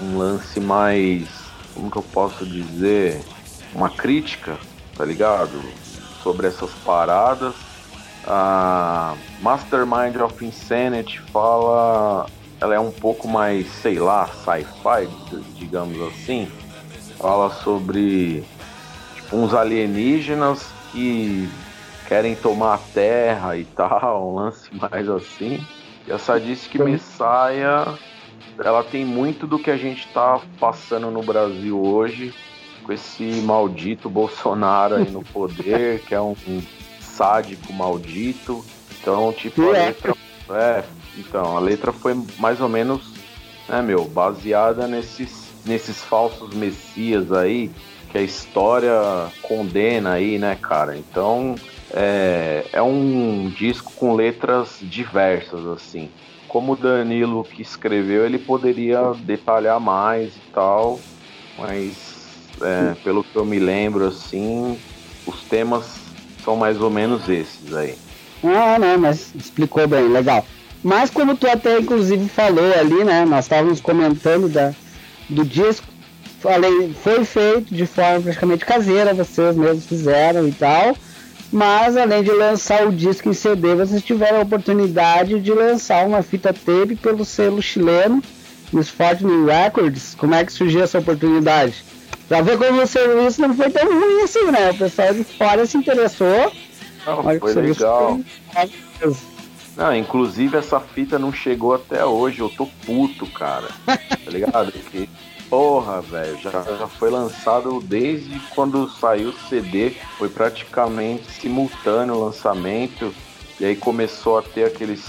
um lance mais. Como que eu posso dizer? Uma crítica, tá ligado? Sobre essas paradas. A Mastermind of Insanity fala ela é um pouco mais, sei lá, sci-fi, digamos assim. Fala sobre tipo, uns alienígenas que querem tomar a Terra e tal, (laughs) um lance mais assim. E essa disse que Messiah, ela tem muito do que a gente tá passando no Brasil hoje, com esse maldito Bolsonaro aí no poder, (laughs) que é um, um sádico maldito. Então, tipo, a letra é, então, a letra foi mais ou menos, né, meu, baseada nesses, nesses falsos messias aí, que a história condena aí, né, cara? Então, é, é um disco com letras diversas, assim. Como o Danilo que escreveu, ele poderia detalhar mais e tal, mas é, pelo que eu me lembro, assim, os temas são mais ou menos esses aí. Ah, não, mas explicou bem, legal. Mas como tu até inclusive falou ali, né? Nós estávamos comentando da, do disco. Falei, foi feito de forma praticamente caseira, vocês mesmos fizeram e tal. Mas além de lançar o disco em CD, vocês tiveram a oportunidade de lançar uma fita tape pelo selo chileno, nos Fortune Records. Como é que surgiu essa oportunidade? Já ver como o serviço não foi tão ruim assim, né? O pessoal de fora se interessou. Não, foi legal. Foi... Não, inclusive essa fita não chegou até hoje, eu tô puto, cara. Tá ligado? (laughs) Que, porra, velho, já, já foi lançado desde quando saiu o CD, foi praticamente simultâneo o lançamento, e aí começou a ter aqueles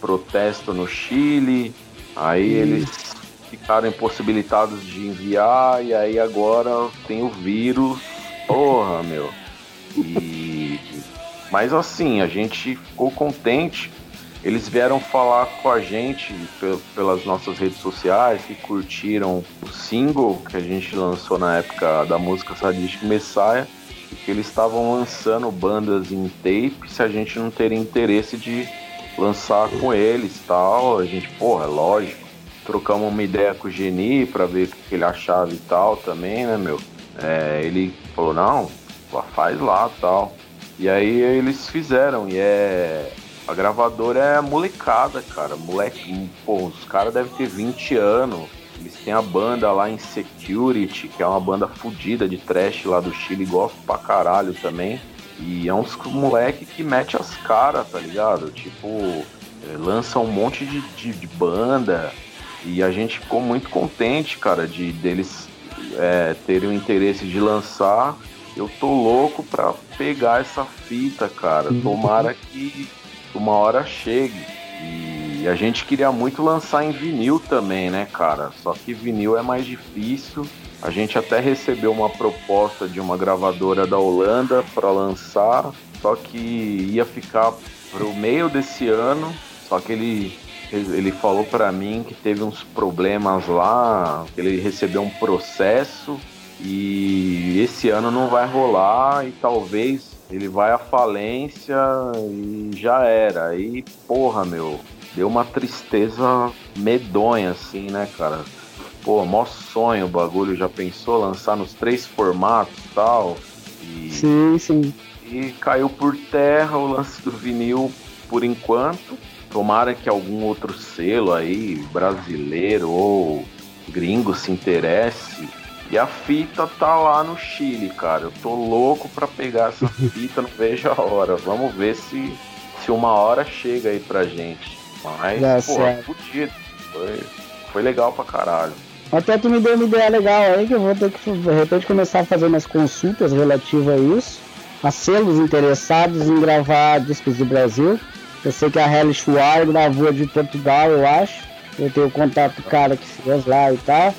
protestos no Chile, aí hum. eles ficaram impossibilitados de enviar, e aí agora tem o vírus, porra, meu. E. Mas assim, a gente ficou contente eles vieram falar com a gente pelas nossas redes sociais, que curtiram o single que a gente lançou na época da música Sadistic Messiah, e que eles estavam lançando bandas em tape se a gente não teria interesse de lançar com eles tal. A gente, porra, é lógico. Trocamos uma ideia com o Geni para ver o que ele achava e tal também, né, meu? É, ele falou, não, faz lá tal. E aí eles fizeram, e é a gravadora é molecada, cara. Moleque, pô, os caras devem ter 20 anos. Eles têm a banda lá em Security, que é uma banda fodida de trash lá do Chile, gosto pra caralho também. E é uns moleque que mete as caras, tá ligado? Tipo, é, lança um monte de, de, de, banda. E a gente ficou muito contente, cara, de deles é, terem o interesse de lançar. Eu tô louco pra pegar essa fita, cara. Uhum. Tomara que uma hora chegue. E a gente queria muito lançar em vinil também, né, cara? Só que vinil é mais difícil. A gente até recebeu uma proposta de uma gravadora da Holanda para lançar, só que ia ficar pro meio desse ano. Só que ele ele falou para mim que teve uns problemas lá, que ele recebeu um processo e esse ano não vai rolar e talvez ele vai à falência e já era. Aí, porra, meu, deu uma tristeza medonha assim, né, cara? Pô, mó sonho o bagulho, já pensou lançar nos três formatos e tal. E, sim, sim. E caiu por terra o lance do vinil por enquanto. Tomara que algum outro selo aí, brasileiro ou gringo, se interesse. E a fita tá lá no Chile, cara. Eu tô louco pra pegar essa (laughs) fita, não vejo a hora. Vamos ver se, se uma hora chega aí pra gente. Mas, pô, fudido. Foi, foi legal pra caralho. Até tu me deu uma ideia legal aí que eu vou ter que de repente começar a fazer umas consultas relativas a isso, a selos interessados em gravar discos do Brasil. Eu sei que a Hellish War gravou de Portugal, eu acho. Eu tenho contato com o cara que fez lá e tal.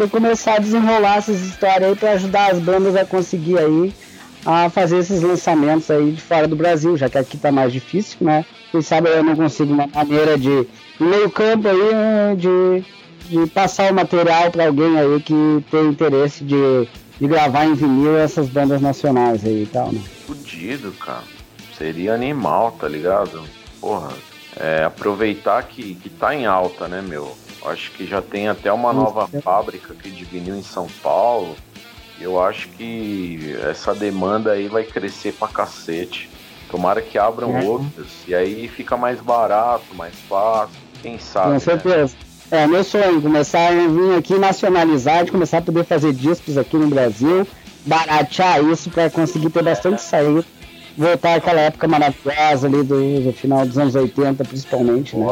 Tem que começar a desenrolar essas histórias aí para ajudar as bandas a conseguir aí a fazer esses lançamentos aí de fora do Brasil, já que aqui tá mais difícil, né? Quem sabe eu não consigo uma maneira de, meio campo aí, né, de de passar o material para alguém aí que tem interesse de, de gravar em vinil essas bandas nacionais aí e tal, né? Fudido, cara. Seria animal, tá ligado? Porra, é, aproveitar que, que tá em alta, né, meu? Acho que já tem até uma nova fábrica aqui de vinil em São Paulo. Eu acho que essa demanda aí vai crescer pra cacete. Tomara que abram é. outras. E aí fica mais barato, mais fácil. Quem sabe? Com né? certeza. Né? É, meu sonho, começar a vir aqui nacionalizar, de começar a poder fazer discos aqui no Brasil, baratear isso para conseguir ter bastante saída, voltar àquela época maravilhosa ali do, do final dos anos 80, principalmente, né?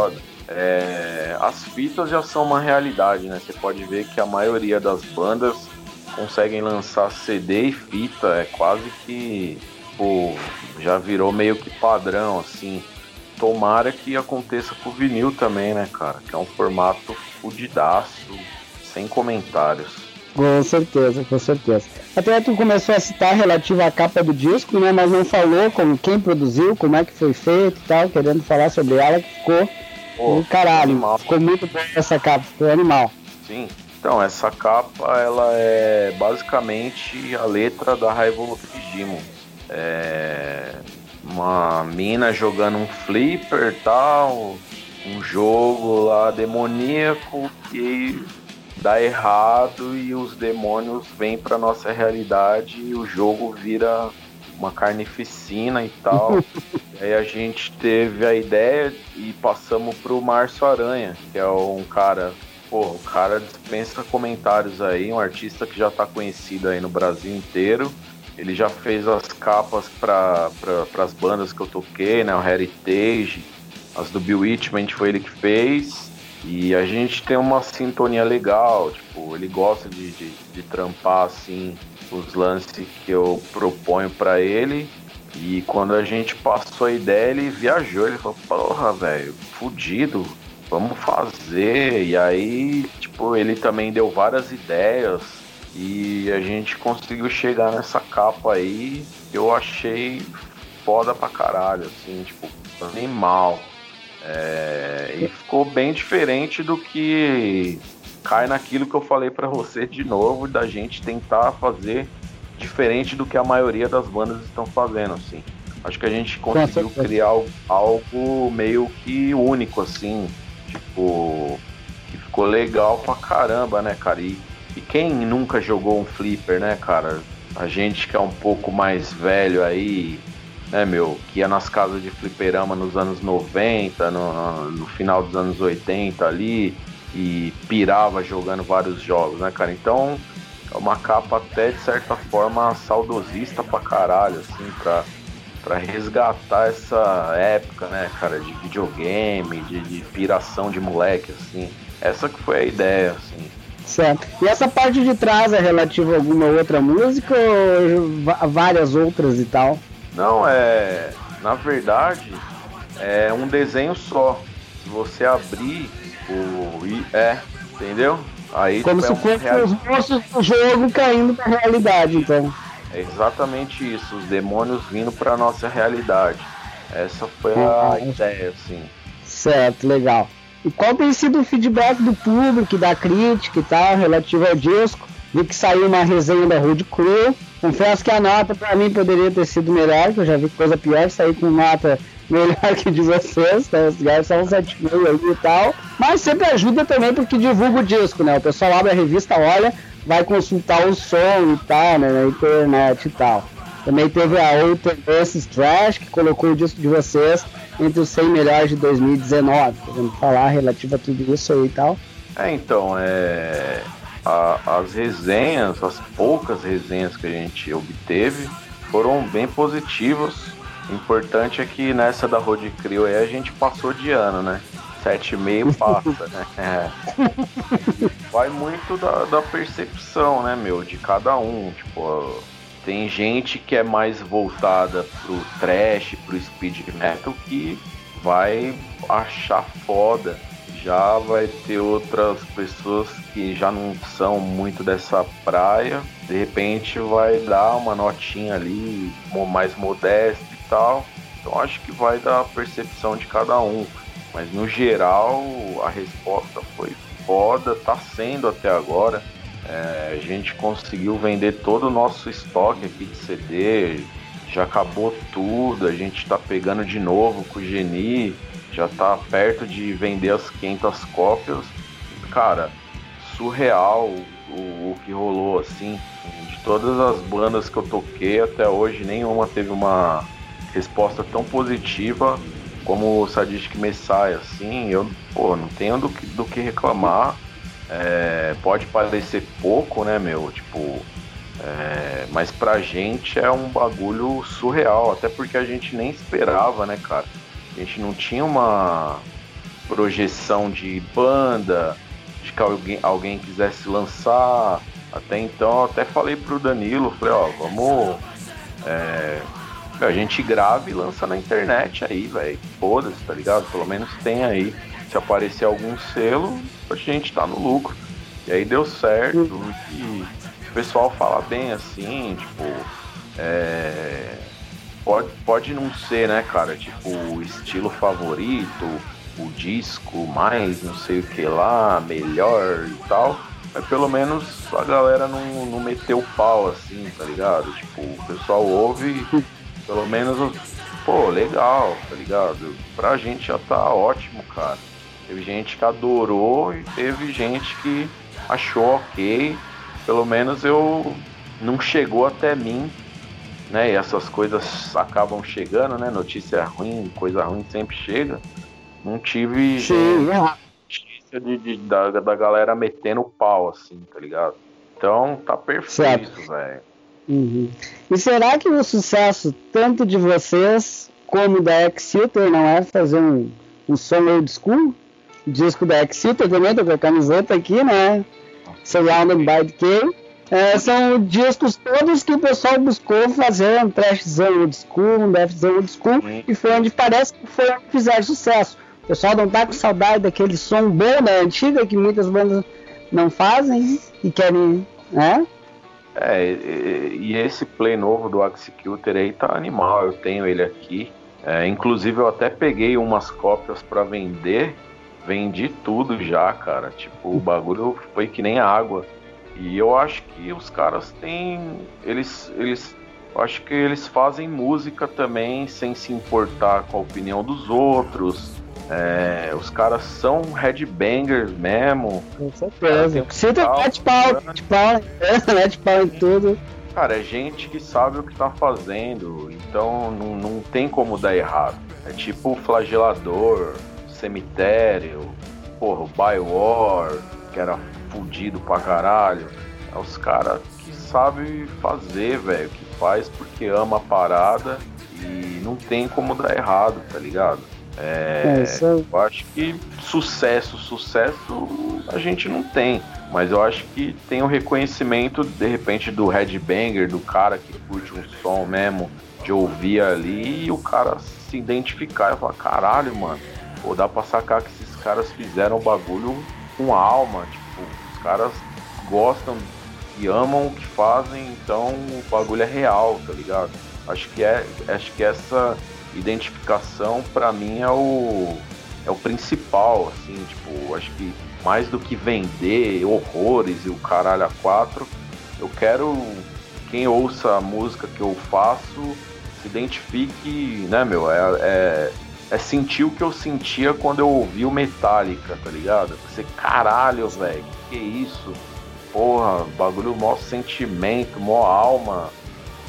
É, as fitas já são uma realidade, né? Você pode ver que a maioria das bandas conseguem lançar CD e fita, é quase que pô, já virou meio que padrão, assim. Tomara que aconteça com o vinil também, né, cara? Que é um formato fudidaço, sem comentários. Com certeza, com certeza. Até tu começou a citar relativo à capa do disco, né? Mas não falou como quem produziu, como é que foi feito e tal, querendo falar sobre ela, que ficou Pô, caralho. Animal. Ficou muito bom essa capa, ficou animal. Sim. Então, essa capa, ela é basicamente a letra da Demon. É uma mina jogando um flipper tal, um jogo lá demoníaco que dá errado e os demônios vêm para nossa realidade e o jogo vira uma carnificina e tal. (laughs) aí a gente teve a ideia e passamos pro Márcio Aranha, que é um cara, pô, o cara dispensa comentários aí, um artista que já tá conhecido aí no Brasil inteiro. Ele já fez as capas para pra, as bandas que eu toquei, né? O Heritage, as do Bill Whitman foi ele que fez. E a gente tem uma sintonia legal, tipo, ele gosta de, de, de trampar assim os lances que eu proponho para ele. E quando a gente passou a ideia, ele viajou, ele falou, porra, velho, fudido, vamos fazer. E aí, tipo, ele também deu várias ideias e a gente conseguiu chegar nessa capa aí, eu achei foda pra caralho, assim, tipo, animal. É, e ficou bem diferente do que cai naquilo que eu falei para você de novo, da gente tentar fazer diferente do que a maioria das bandas estão fazendo, assim. Acho que a gente conseguiu criar algo meio que único, assim, tipo, que ficou legal pra caramba, né, cara? E e quem nunca jogou um flipper, né, cara? A gente que é um pouco mais velho aí, né, meu, que ia nas casas de fliperama nos anos 90, no, no final dos anos 80 ali, e pirava jogando vários jogos, né, cara? Então é uma capa até de certa forma saudosista pra caralho, assim, pra, pra resgatar essa época, né, cara, de videogame, de, de piração de moleque, assim. Essa que foi a ideia, assim. Certo. E essa parte de trás é relativa a alguma outra música ou várias outras e tal? Não, é. Na verdade, é um desenho só. Se você abrir o. É, entendeu? Aí, Como tipo, se é fosse os monstros do jogo caindo pra realidade, então. É exatamente isso, os demônios vindo pra nossa realidade. Essa foi a ah, ideia, assim. Certo, legal. E qual tem sido o feedback do público, da crítica e tal, relativo ao disco? Vi que saiu uma resenha da Road Crew. Confesso que a nota para mim poderia ter sido melhor, que eu já vi coisa pior, sair com nota (laughs) melhor que de vocês, né? Os caras são 7 mil aí e tal. Mas sempre ajuda também porque divulga o disco, né? O pessoal abre a revista, olha, vai consultar o som e tal, né? Na internet e tal. Também teve a outra Versus Trash, que colocou o disco de vocês entre os 100 melhores de 2019. Vamos falar relativo a tudo isso aí e tal. É, então, é... A, as resenhas, as poucas resenhas que a gente obteve, foram bem positivas o importante é que nessa da Road Crew aí a gente passou de ano, né? 7,5 (laughs) passa, né? É. Vai muito da, da percepção, né, meu, de cada um. Tipo, tem gente que é mais voltada pro trash, pro speed metal, que vai achar foda. Já vai ter outras pessoas que já não são muito dessa praia. De repente vai dar uma notinha ali, mais modesta tal. Então acho que vai da percepção de cada um. Mas no geral a resposta foi foda, tá sendo até agora. É, a gente conseguiu vender todo o nosso estoque aqui de CD, já acabou tudo, a gente tá pegando de novo com o Geni, já tá perto de vender as 500 cópias. Cara, surreal o, o que rolou assim. De todas as bandas que eu toquei até hoje, nenhuma teve uma resposta tão positiva como o Sadistic Messiah, assim, eu pô, não tenho do que, do que reclamar. É, pode parecer pouco, né, meu? Tipo, é, mas pra gente é um bagulho surreal, até porque a gente nem esperava, né, cara? A gente não tinha uma projeção de banda, de que alguém, alguém quisesse lançar. Até então, até falei pro Danilo, falei, ó, vamos é, a gente grava e lança na internet aí, velho. Foda-se, tá ligado? Pelo menos tem aí. Se aparecer algum selo, a gente tá no lucro. E aí deu certo. E o pessoal fala bem assim, tipo. É... Pode, pode não ser, né, cara? Tipo, o estilo favorito, o disco mais não sei o que lá, melhor e tal. Mas pelo menos a galera não, não meteu pau assim, tá ligado? Tipo, o pessoal ouve pelo menos, pô, legal, tá ligado? Pra gente já tá ótimo, cara. Teve gente que adorou e teve gente que achou ok. Pelo menos eu não chegou até mim, né? E essas coisas acabam chegando, né? Notícia ruim, coisa ruim sempre chega. Não tive notícia de, de, da, da galera metendo pau, assim, tá ligado? Então tá perfeito, velho. Uhum. E será que o sucesso tanto de vocês como da Exeter não é fazer um, um som old school? disco da Exeter também, tô com a camiseta aqui, né? Surrounded by Decay. É, são discos todos que o pessoal buscou fazer um trashzão old school, um deathzão old school, e foi onde parece que foi onde fizeram sucesso. O pessoal não tá com saudade daquele som bom da antiga que muitas bandas não fazem e querem, né? É, e, e, esse play novo do Executor aí tá animal, eu tenho ele aqui. É, inclusive eu até peguei umas cópias para vender, vendi tudo já, cara. Tipo, o bagulho foi que nem água. E eu acho que os caras têm. Eles. eles eu acho que eles fazem música também sem se importar com a opinião dos outros. É, os caras são headbangers mesmo. Com certeza. Cita mete pau, mete pau, (laughs) mete pau em tudo. Cara, é gente que sabe o que tá fazendo, então não, não tem como dar errado. É tipo flagelador, cemitério, porra, o Biowar, que era fudido pra caralho. É os caras que sabem fazer, velho, que faz porque ama a parada e não tem como dar errado, tá ligado? É, é eu acho que sucesso, sucesso a gente não tem. Mas eu acho que tem o um reconhecimento, de repente, do headbanger, do cara que curte um som mesmo, de ouvir ali e o cara se identificar e falar, caralho, mano, pô, dá pra sacar que esses caras fizeram o bagulho com alma, tipo, os caras gostam e amam o que fazem, então o bagulho é real, tá ligado? Acho que é, acho que essa identificação para mim é o é o principal, assim, tipo, acho que mais do que vender horrores e o caralho a quatro, eu quero quem ouça a música que eu faço se identifique, né, meu, é, é, é sentir o que eu sentia quando eu ouvi o Metallica, tá ligado? Você, caralho, velho, que, isso? Porra, bagulho, mó sentimento, mó alma,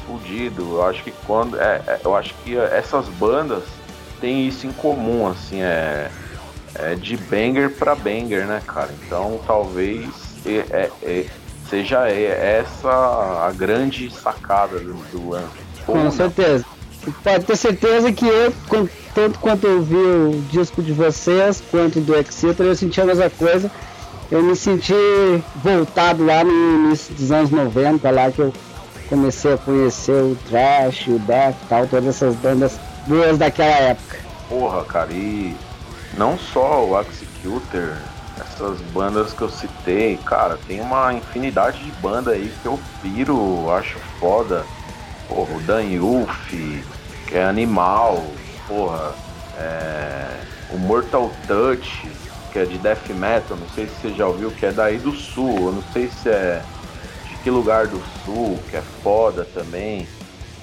fudido. Eu acho que quando. É, é, eu acho que essas bandas têm isso em comum, assim, é, é de banger pra banger, né, cara? Então talvez é, é, seja essa a grande sacada do, do lance. Com certeza. Pode ter certeza que eu, tanto quanto eu vi o disco de vocês, quanto do Exeter, eu senti a mesma coisa. Eu me senti voltado lá no início dos anos 90, lá que eu comecei a conhecer o Trash, o Death tal, todas essas bandas boas daquela época. Porra, cara, e não só o Executor, essas bandas que eu citei, cara, tem uma infinidade de banda aí que eu piro, acho foda. Porra, o Dan que é animal, porra, é, o Mortal Touch, que é de death metal, não sei se você já ouviu, que é daí do sul, eu não sei se é que lugar do sul, que é foda também.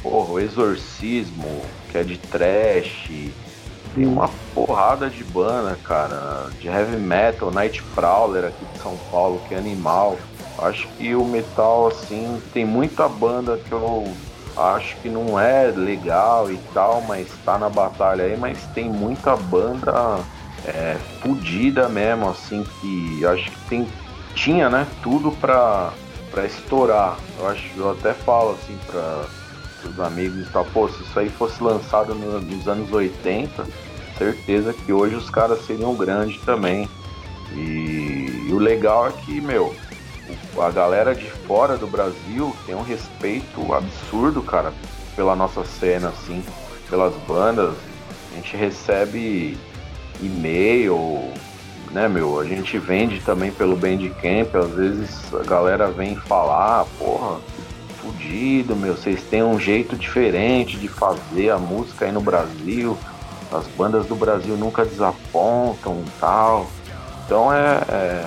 Porra, o Exorcismo, que é de trash. Tem uma porrada de banda, cara, de heavy metal, Night Prowler aqui de São Paulo, que é animal. Acho que o metal, assim, tem muita banda que eu acho que não é legal e tal, mas tá na batalha aí, mas tem muita banda é, fodida mesmo, assim, que acho que tem, tinha, né, tudo pra para estourar. Eu acho, eu até falo assim para os amigos e tal, pô, se isso aí fosse lançado no, nos anos 80, certeza que hoje os caras seriam grandes também. E, e o legal é que, meu, a galera de fora do Brasil tem um respeito absurdo, cara, pela nossa cena, assim, pelas bandas. A gente recebe e-mail, né, meu? A gente vende também pelo Bandcamp, às vezes a galera vem falar, porra, fudido, meu, vocês têm um jeito diferente de fazer a música aí no Brasil, as bandas do Brasil nunca desapontam e tal. Então é, é,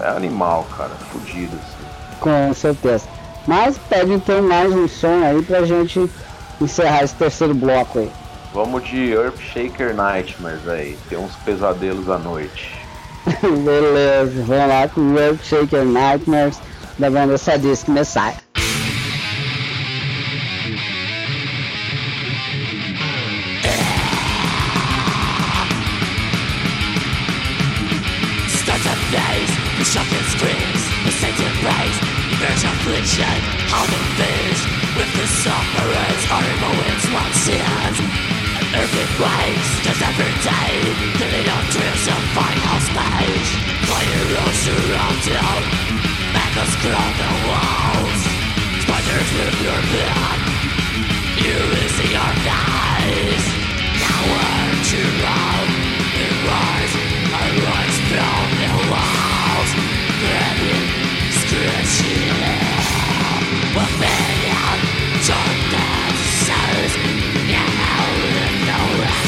é animal, cara, fudido, assim. Com certeza. Mas pede então mais um som aí pra gente encerrar esse terceiro bloco aí. Vamos de Earthshaker Nightmares aí, tem uns pesadelos à noite. (laughs) Beleza, vamos lá com World Shaker Nightmares da banda Sadistic Messiah. Shocking screams, the Satan praise, there's affliction, all the fears, with the sufferers, horrible winds, one sins. Every place does every day The lead up to final stage Fire rules around town Echoes crowd the walls. Spiders with your blood You will see our face Nowhere to run It rise, it rise down the walls. Grabbing, scratching With million darkness cells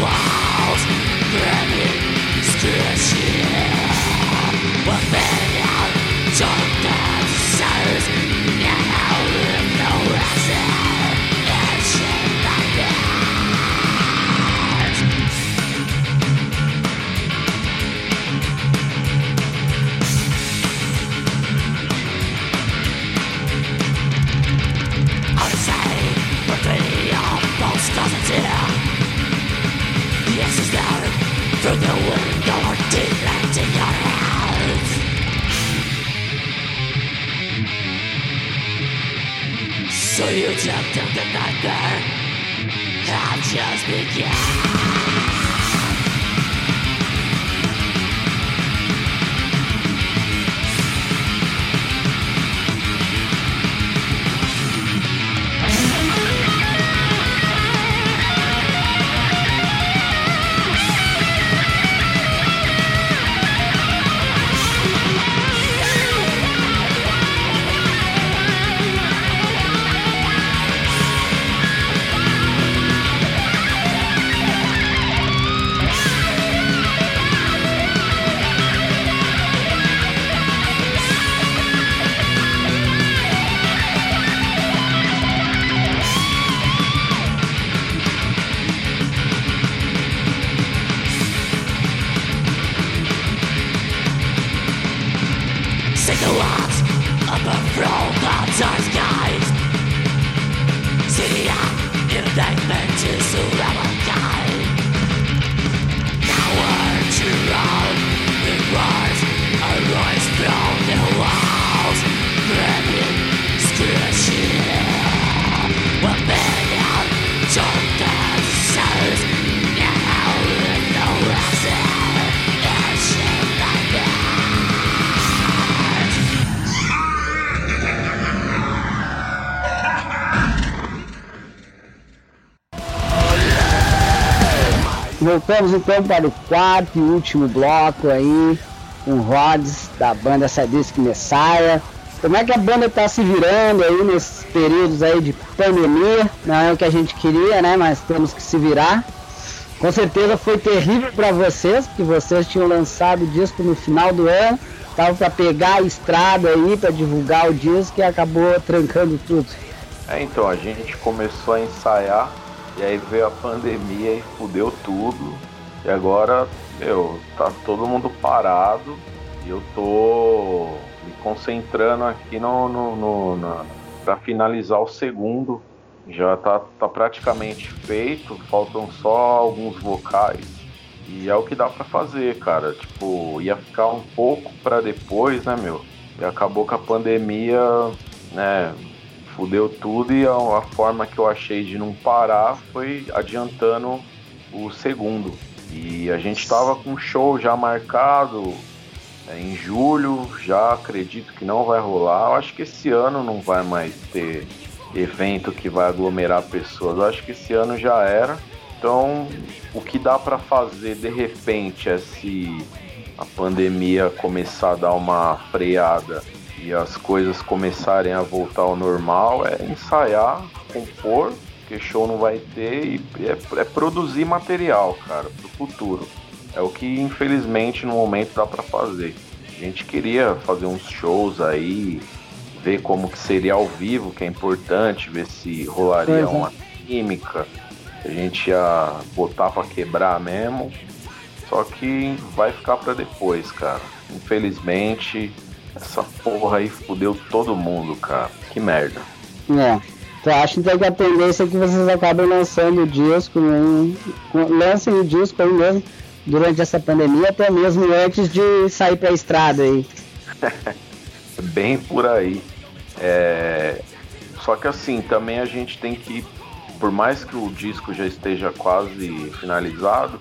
walls Let me squish you concept of the nightmare have just begun. Voltamos então para o quarto e último bloco aí, com Rods da banda Sadistic Messiah. Como é que a banda está se virando aí nesses períodos aí de pandemia? Não é o que a gente queria, né? Mas temos que se virar. Com certeza foi terrível para vocês, porque vocês tinham lançado o disco no final do ano, estavam para pegar a estrada aí para divulgar o disco e acabou trancando tudo. É, então, a gente começou a ensaiar e aí veio a pandemia e fudeu tudo. E agora, meu, tá todo mundo parado e eu tô me concentrando aqui no, no, no pra finalizar o segundo. Já tá, tá praticamente feito, faltam só alguns vocais. E é o que dá pra fazer, cara. Tipo, ia ficar um pouco pra depois, né, meu? E acabou que a pandemia, né, fudeu tudo e a, a forma que eu achei de não parar foi adiantando o segundo. E a gente tava com um show já marcado é, em julho, já acredito que não vai rolar. Eu acho que esse ano não vai mais ter evento que vai aglomerar pessoas. Eu acho que esse ano já era. Então, o que dá para fazer de repente é se a pandemia começar a dar uma freada e as coisas começarem a voltar ao normal, é ensaiar, compor, porque show não vai ter, e é, é produzir material, cara, pro futuro. É o que infelizmente no momento dá para fazer. A gente queria fazer uns shows aí, ver como que seria ao vivo, que é importante, ver se rolaria é. uma química, a gente ia botar para quebrar mesmo. Só que vai ficar para depois, cara. Infelizmente, essa porra aí fudeu todo mundo, cara. Que merda. É. Tu acha então que a tendência é que vocês acabem lançando o disco, né? lancem o disco aí mesmo durante essa pandemia, até mesmo antes de sair pra estrada aí. (laughs) Bem por aí. É... Só que assim, também a gente tem que, por mais que o disco já esteja quase finalizado,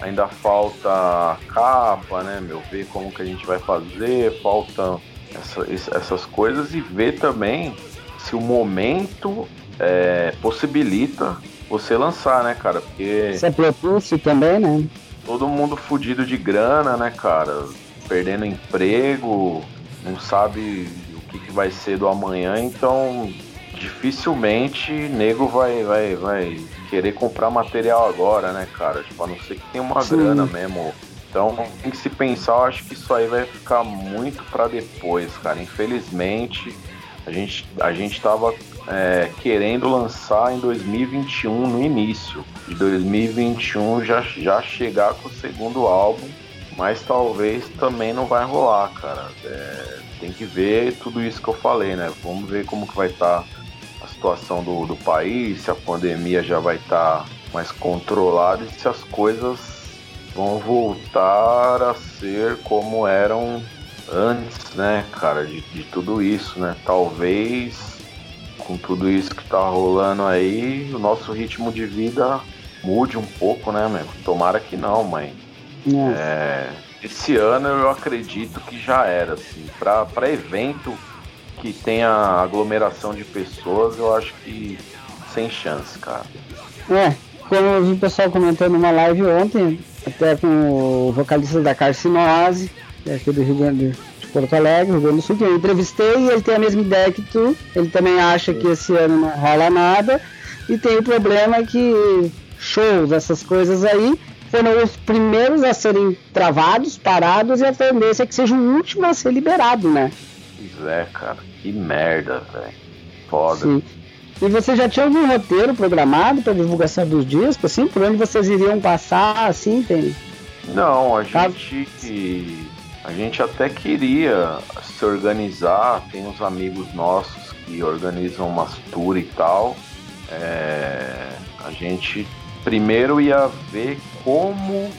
ainda falta a capa, né, meu? Ver como que a gente vai fazer, faltam essa- es- essas coisas e ver também se o momento é, possibilita você lançar, né, cara? Porque Isso é propulso também, né? todo mundo fudido de grana, né, cara? Perdendo emprego, não sabe o que, que vai ser do amanhã, então dificilmente nego vai, vai, vai querer comprar material agora, né, cara? Tipo, a não ser que tenha uma Sim. grana mesmo. Então tem que se pensar, eu acho que isso aí vai ficar muito pra depois, cara. Infelizmente, a gente, a gente tava é, querendo lançar em 2021 no início. De 2021 já, já chegar com o segundo álbum, mas talvez também não vai rolar, cara. É, tem que ver tudo isso que eu falei, né? Vamos ver como que vai estar a situação do, do país, se a pandemia já vai estar mais controlada e se as coisas vão voltar a ser como eram antes, né, cara, de, de tudo isso, né? Talvez com tudo isso que tá rolando aí, o nosso ritmo de vida mude um pouco, né, meu? Tomara que não, mãe. É, esse ano eu acredito que já era, assim. Pra, pra evento que tenha aglomeração de pessoas, eu acho que sem chance, cara. É, como eu vi o pessoal comentando numa live ontem, até com o vocalista da Carcinose, é aqui do Rio Grande de Porto Alegre, Rio Grande do Sul, que eu entrevistei e ele tem a mesma ideia que tu. Ele também acha que esse ano não rola nada. E tem o problema que shows, essas coisas aí, foram os primeiros a serem travados, parados, e a tendência é que seja o último a ser liberado, né? É, cara. Que merda, velho. Foda. Sim. E você já tinha algum roteiro programado para divulgação dos discos, assim? Por onde vocês iriam passar, assim? Tem... Não, a Tá. gente. A gente até queria se organizar. Tem uns amigos nossos que organizam umas tours e tal. É, a gente primeiro ia ver como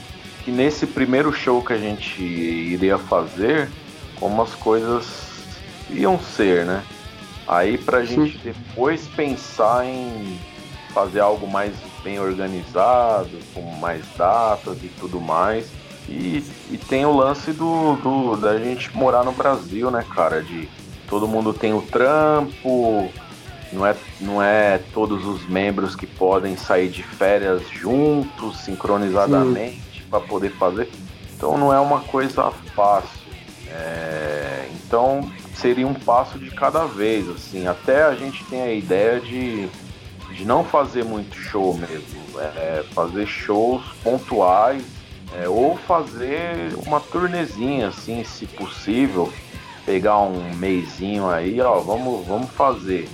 que nesse primeiro show que a gente iria fazer, como as coisas iam ser, né? Aí pra gente depois pensar em fazer algo mais bem organizado, com mais datas e tudo mais. E, e tem o lance do, do da gente morar no Brasil, né, cara? De todo mundo tem o trampo, não é, não é todos os membros que podem sair de férias juntos, sincronizadamente, para poder fazer. Então não é uma coisa fácil. É, então seria um passo de cada vez, assim. Até a gente tem a ideia de, de não fazer muito show mesmo, é, fazer shows pontuais é, ou fazer uma turnezinha, assim, se possível, pegar um meizinho aí, ó, vamos, vamos fazer.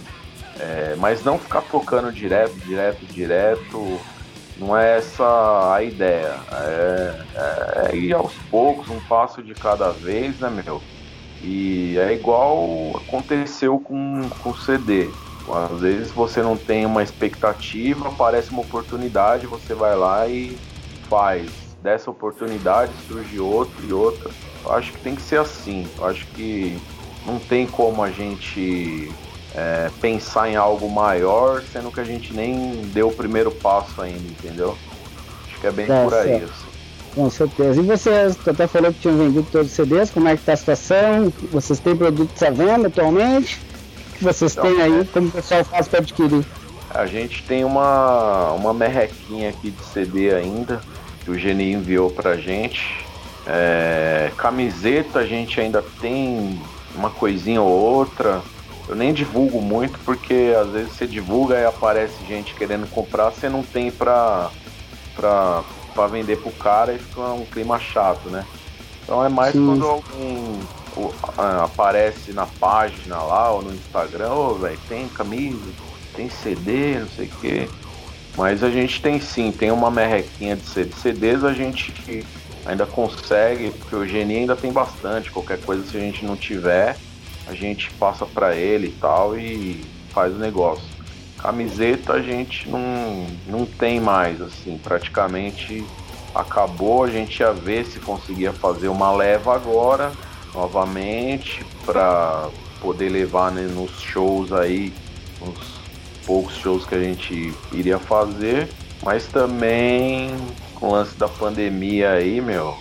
É, mas não ficar tocando direto, direto, direto. Não é essa a ideia. É, é, é ir aos poucos, um passo de cada vez, né, meu? E é igual aconteceu com, com o CD. Às vezes você não tem uma expectativa, aparece uma oportunidade, você vai lá e faz. Dessa oportunidade surge outra e outra. Eu acho que tem que ser assim. Eu acho que não tem como a gente é, pensar em algo maior, sendo que a gente nem deu o primeiro passo ainda, entendeu? Acho que é bem Tá por aí. assim. Com certeza. E vocês, tu até falou que tinham vendido todos os CDs, como é que tá a situação? Vocês têm produtos à venda atualmente? O que vocês Então, têm aí? é. Como o pessoal faz para adquirir? A gente tem uma, uma merrequinha aqui de CD ainda, que o Geni enviou pra gente. É, camiseta a gente ainda tem uma coisinha ou outra. Eu nem divulgo muito porque às vezes você divulga e aparece gente querendo comprar, você não tem pra, pra, pra vender pro cara e fica um clima chato, né? Então é mais Sim. quando ah, aparece na página lá ou no Instagram, ô velho, tem camisa, tem CD, não sei o quê. Mas a gente tem sim, tem uma merrequinha de CD. CDs a gente ainda consegue, porque o Geni ainda tem bastante. Qualquer coisa, se a gente não tiver, a gente passa pra ele e tal e faz o negócio. Camiseta a gente não, não tem mais, assim, praticamente acabou. A gente ia ver se conseguia fazer uma leva agora, novamente, pra poder levar né, nos shows aí, nos poucos shows que a gente iria fazer, mas também com o lance da pandemia aí, meu,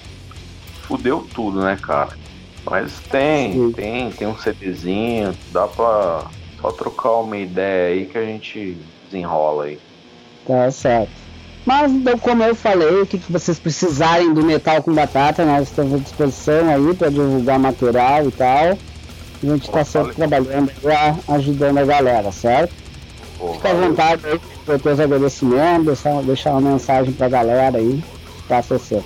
fudeu tudo, né, cara? Mas tem, Sim. tem, tem um CDzinho, dá pra só trocar uma ideia aí que a gente desenrola aí. Tá certo. Mas, então, como eu falei, o que, que vocês precisarem do Metal com Batata, nós estamos à disposição aí para divulgar material e tal. A gente está sempre trabalhando lá, ajudando a galera, certo? Pô, Fica à vontade aí para teus agradecimentos, deixar, deixar uma mensagem pra galera aí. Tá, você.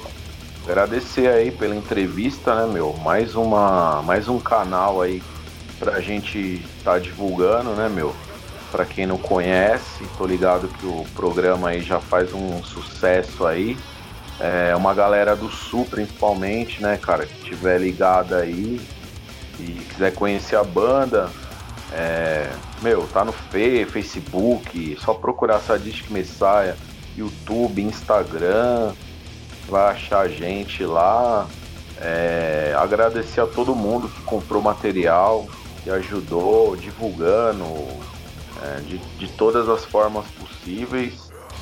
Agradecer aí pela entrevista, né, meu? Mais uma, mais um canal aí pra gente tá divulgando, né, meu? Pra quem não conhece, tô ligado que o programa aí já faz um sucesso aí. É uma galera do sul, principalmente, né, cara, que tiver ligada aí e quiser conhecer a banda, é, meu, tá no Fe, Facebook, só procurar Sadistic Messiah, YouTube, Instagram, vai achar a gente lá. É, agradecer a todo mundo que comprou material, que ajudou, divulgando. é, de, de todas as formas possíveis.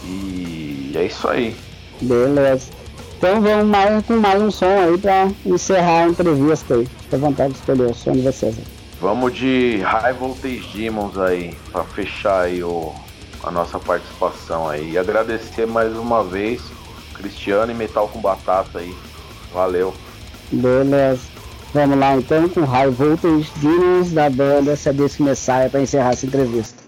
E é isso aí. Beleza. Então vamos mais, com mais um som aí pra encerrar a entrevista aí. Fique à vontade de escolher o som de vocês. aí. Vamos de High Voltage Demons aí, pra fechar aí o, a nossa participação aí. E agradecer mais uma vez Cristiano e Metal com Batata aí. Valeu. Beleza. Vamos lá então com High Voltage Demons da banda Sadistic Messiah para encerrar essa entrevista.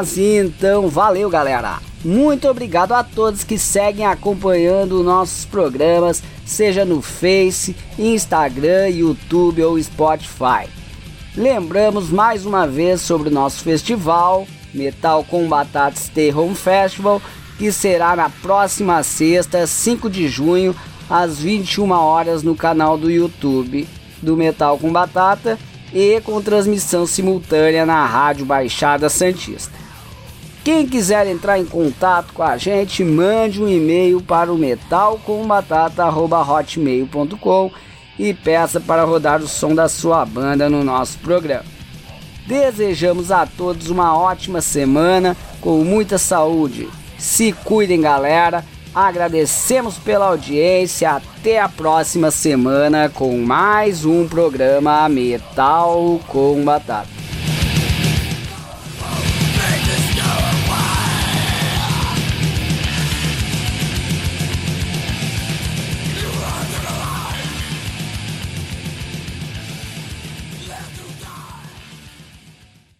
Mas então, valeu galera! Muito obrigado a todos que seguem acompanhando nossos programas, seja no Face, Instagram, YouTube ou Spotify. Lembramos mais uma vez sobre o nosso festival, Metal com Batatas Stay Home Festival, que será na próxima sexta, 5 de junho, às 21 horas no canal do YouTube do Metal com Batata e com transmissão simultânea na Rádio Baixada Santista. Quem quiser entrar em contato com a gente, mande um e-mail para o metalcombatata.hotmail.com e peça para rodar o som da sua banda no nosso programa. Desejamos a todos uma ótima semana, com muita saúde. Se cuidem, galera. Agradecemos pela audiência. Até a próxima semana com mais um programa Metal com Batata.